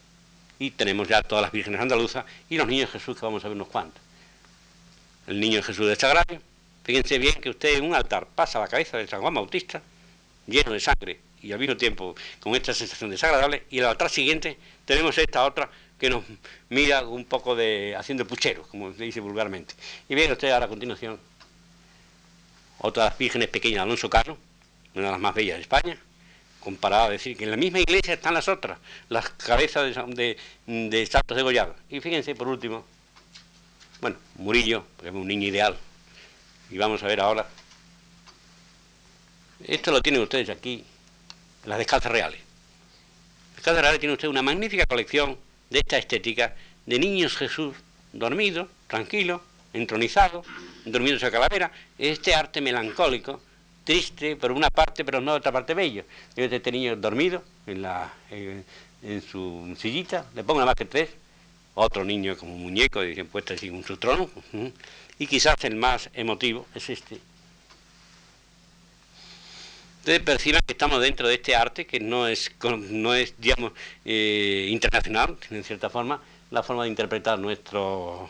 y tenemos ya todas las vírgenes andaluzas y los niños de Jesús, que vamos a ver unos cuantos el niño Jesús de Sagrario. Fíjense bien que usted en un altar pasa la cabeza de San Juan Bautista, lleno de sangre y al mismo tiempo con esta sensación desagradable, y el altar siguiente tenemos esta otra que nos mira un poco de haciendo puchero, como se dice vulgarmente. Y bien usted ahora a continuación otra de las vírgenes pequeñas Alonso Carlos, una de las más bellas de España, comparada a decir que en la misma iglesia están las otras, las cabezas de, de, de santos. Y fíjense por último, bueno, Murillo, porque es un niño ideal. Y vamos a ver ahora. Esto lo tienen ustedes aquí, las descalzas reales. Descalzas reales tiene usted una magnífica colección de esta estética de niños Jesús dormido, tranquilo, entronizado, en su calavera. Este arte melancólico, triste por una parte, pero no de otra parte bello. Este niño dormido en, la, en, en su sillita, le pongo nada más que tres, otro niño como muñeco, dicen puesto así en su trono, y quizás el más emotivo es este. Ustedes perciban que estamos dentro de este arte que no es, no es digamos, eh, internacional, en cierta forma, la forma de interpretar nuestro,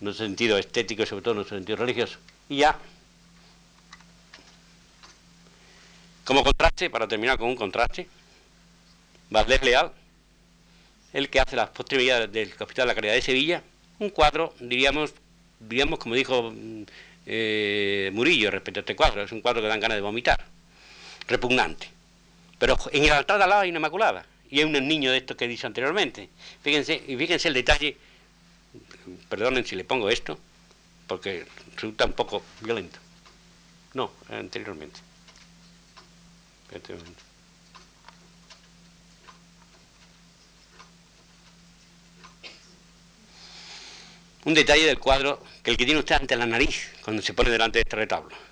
nuestro sentido estético y sobre todo nuestro sentido religioso. Y ya, como contraste, para terminar con un contraste, Valdés Leal, el que hace las posterioridades del Hospital de la Caridad de Sevilla, un cuadro, diríamos, diríamos como dijo eh, Murillo respecto a este cuadro, es un cuadro que dan ganas de vomitar, repugnante. Pero en el altar de al lado hay Inmaculada, y hay un niño de estos que he dicho anteriormente. Fíjense, y fíjense el detalle, perdonen si le pongo esto, porque resulta un poco violento. No, anteriormente. anteriormente. un detalle del cuadro que el que tiene usted ante la nariz cuando se pone delante de este retablo.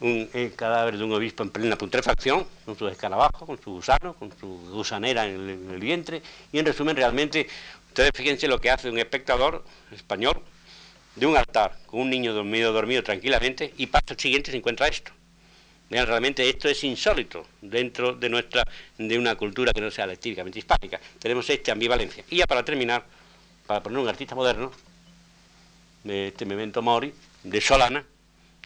Un el cadáver de un obispo en plena putrefacción, con su escarabajo, con su gusano, con su gusanera en el, vientre, y en resumen realmente, ustedes fíjense lo que hace un espectador español de un altar con un niño dormido, dormido tranquilamente, y paso siguiente se encuentra esto. Realmente esto es insólito dentro de nuestra, de una cultura que no sea lectivamente hispánica. Tenemos esta ambivalencia. Y ya para terminar, para poner un artista moderno, de este Memento Mori, de Solana,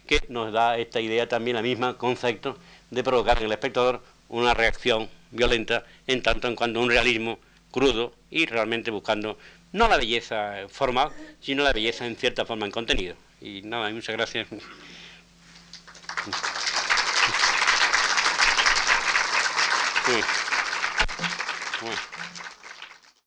que nos da esta idea también, la misma concepto de provocar en el espectador una reacción violenta en tanto en cuanto un realismo crudo y realmente buscando no la belleza formal, sino la belleza en cierta forma en contenido. Y nada, muchas gracias.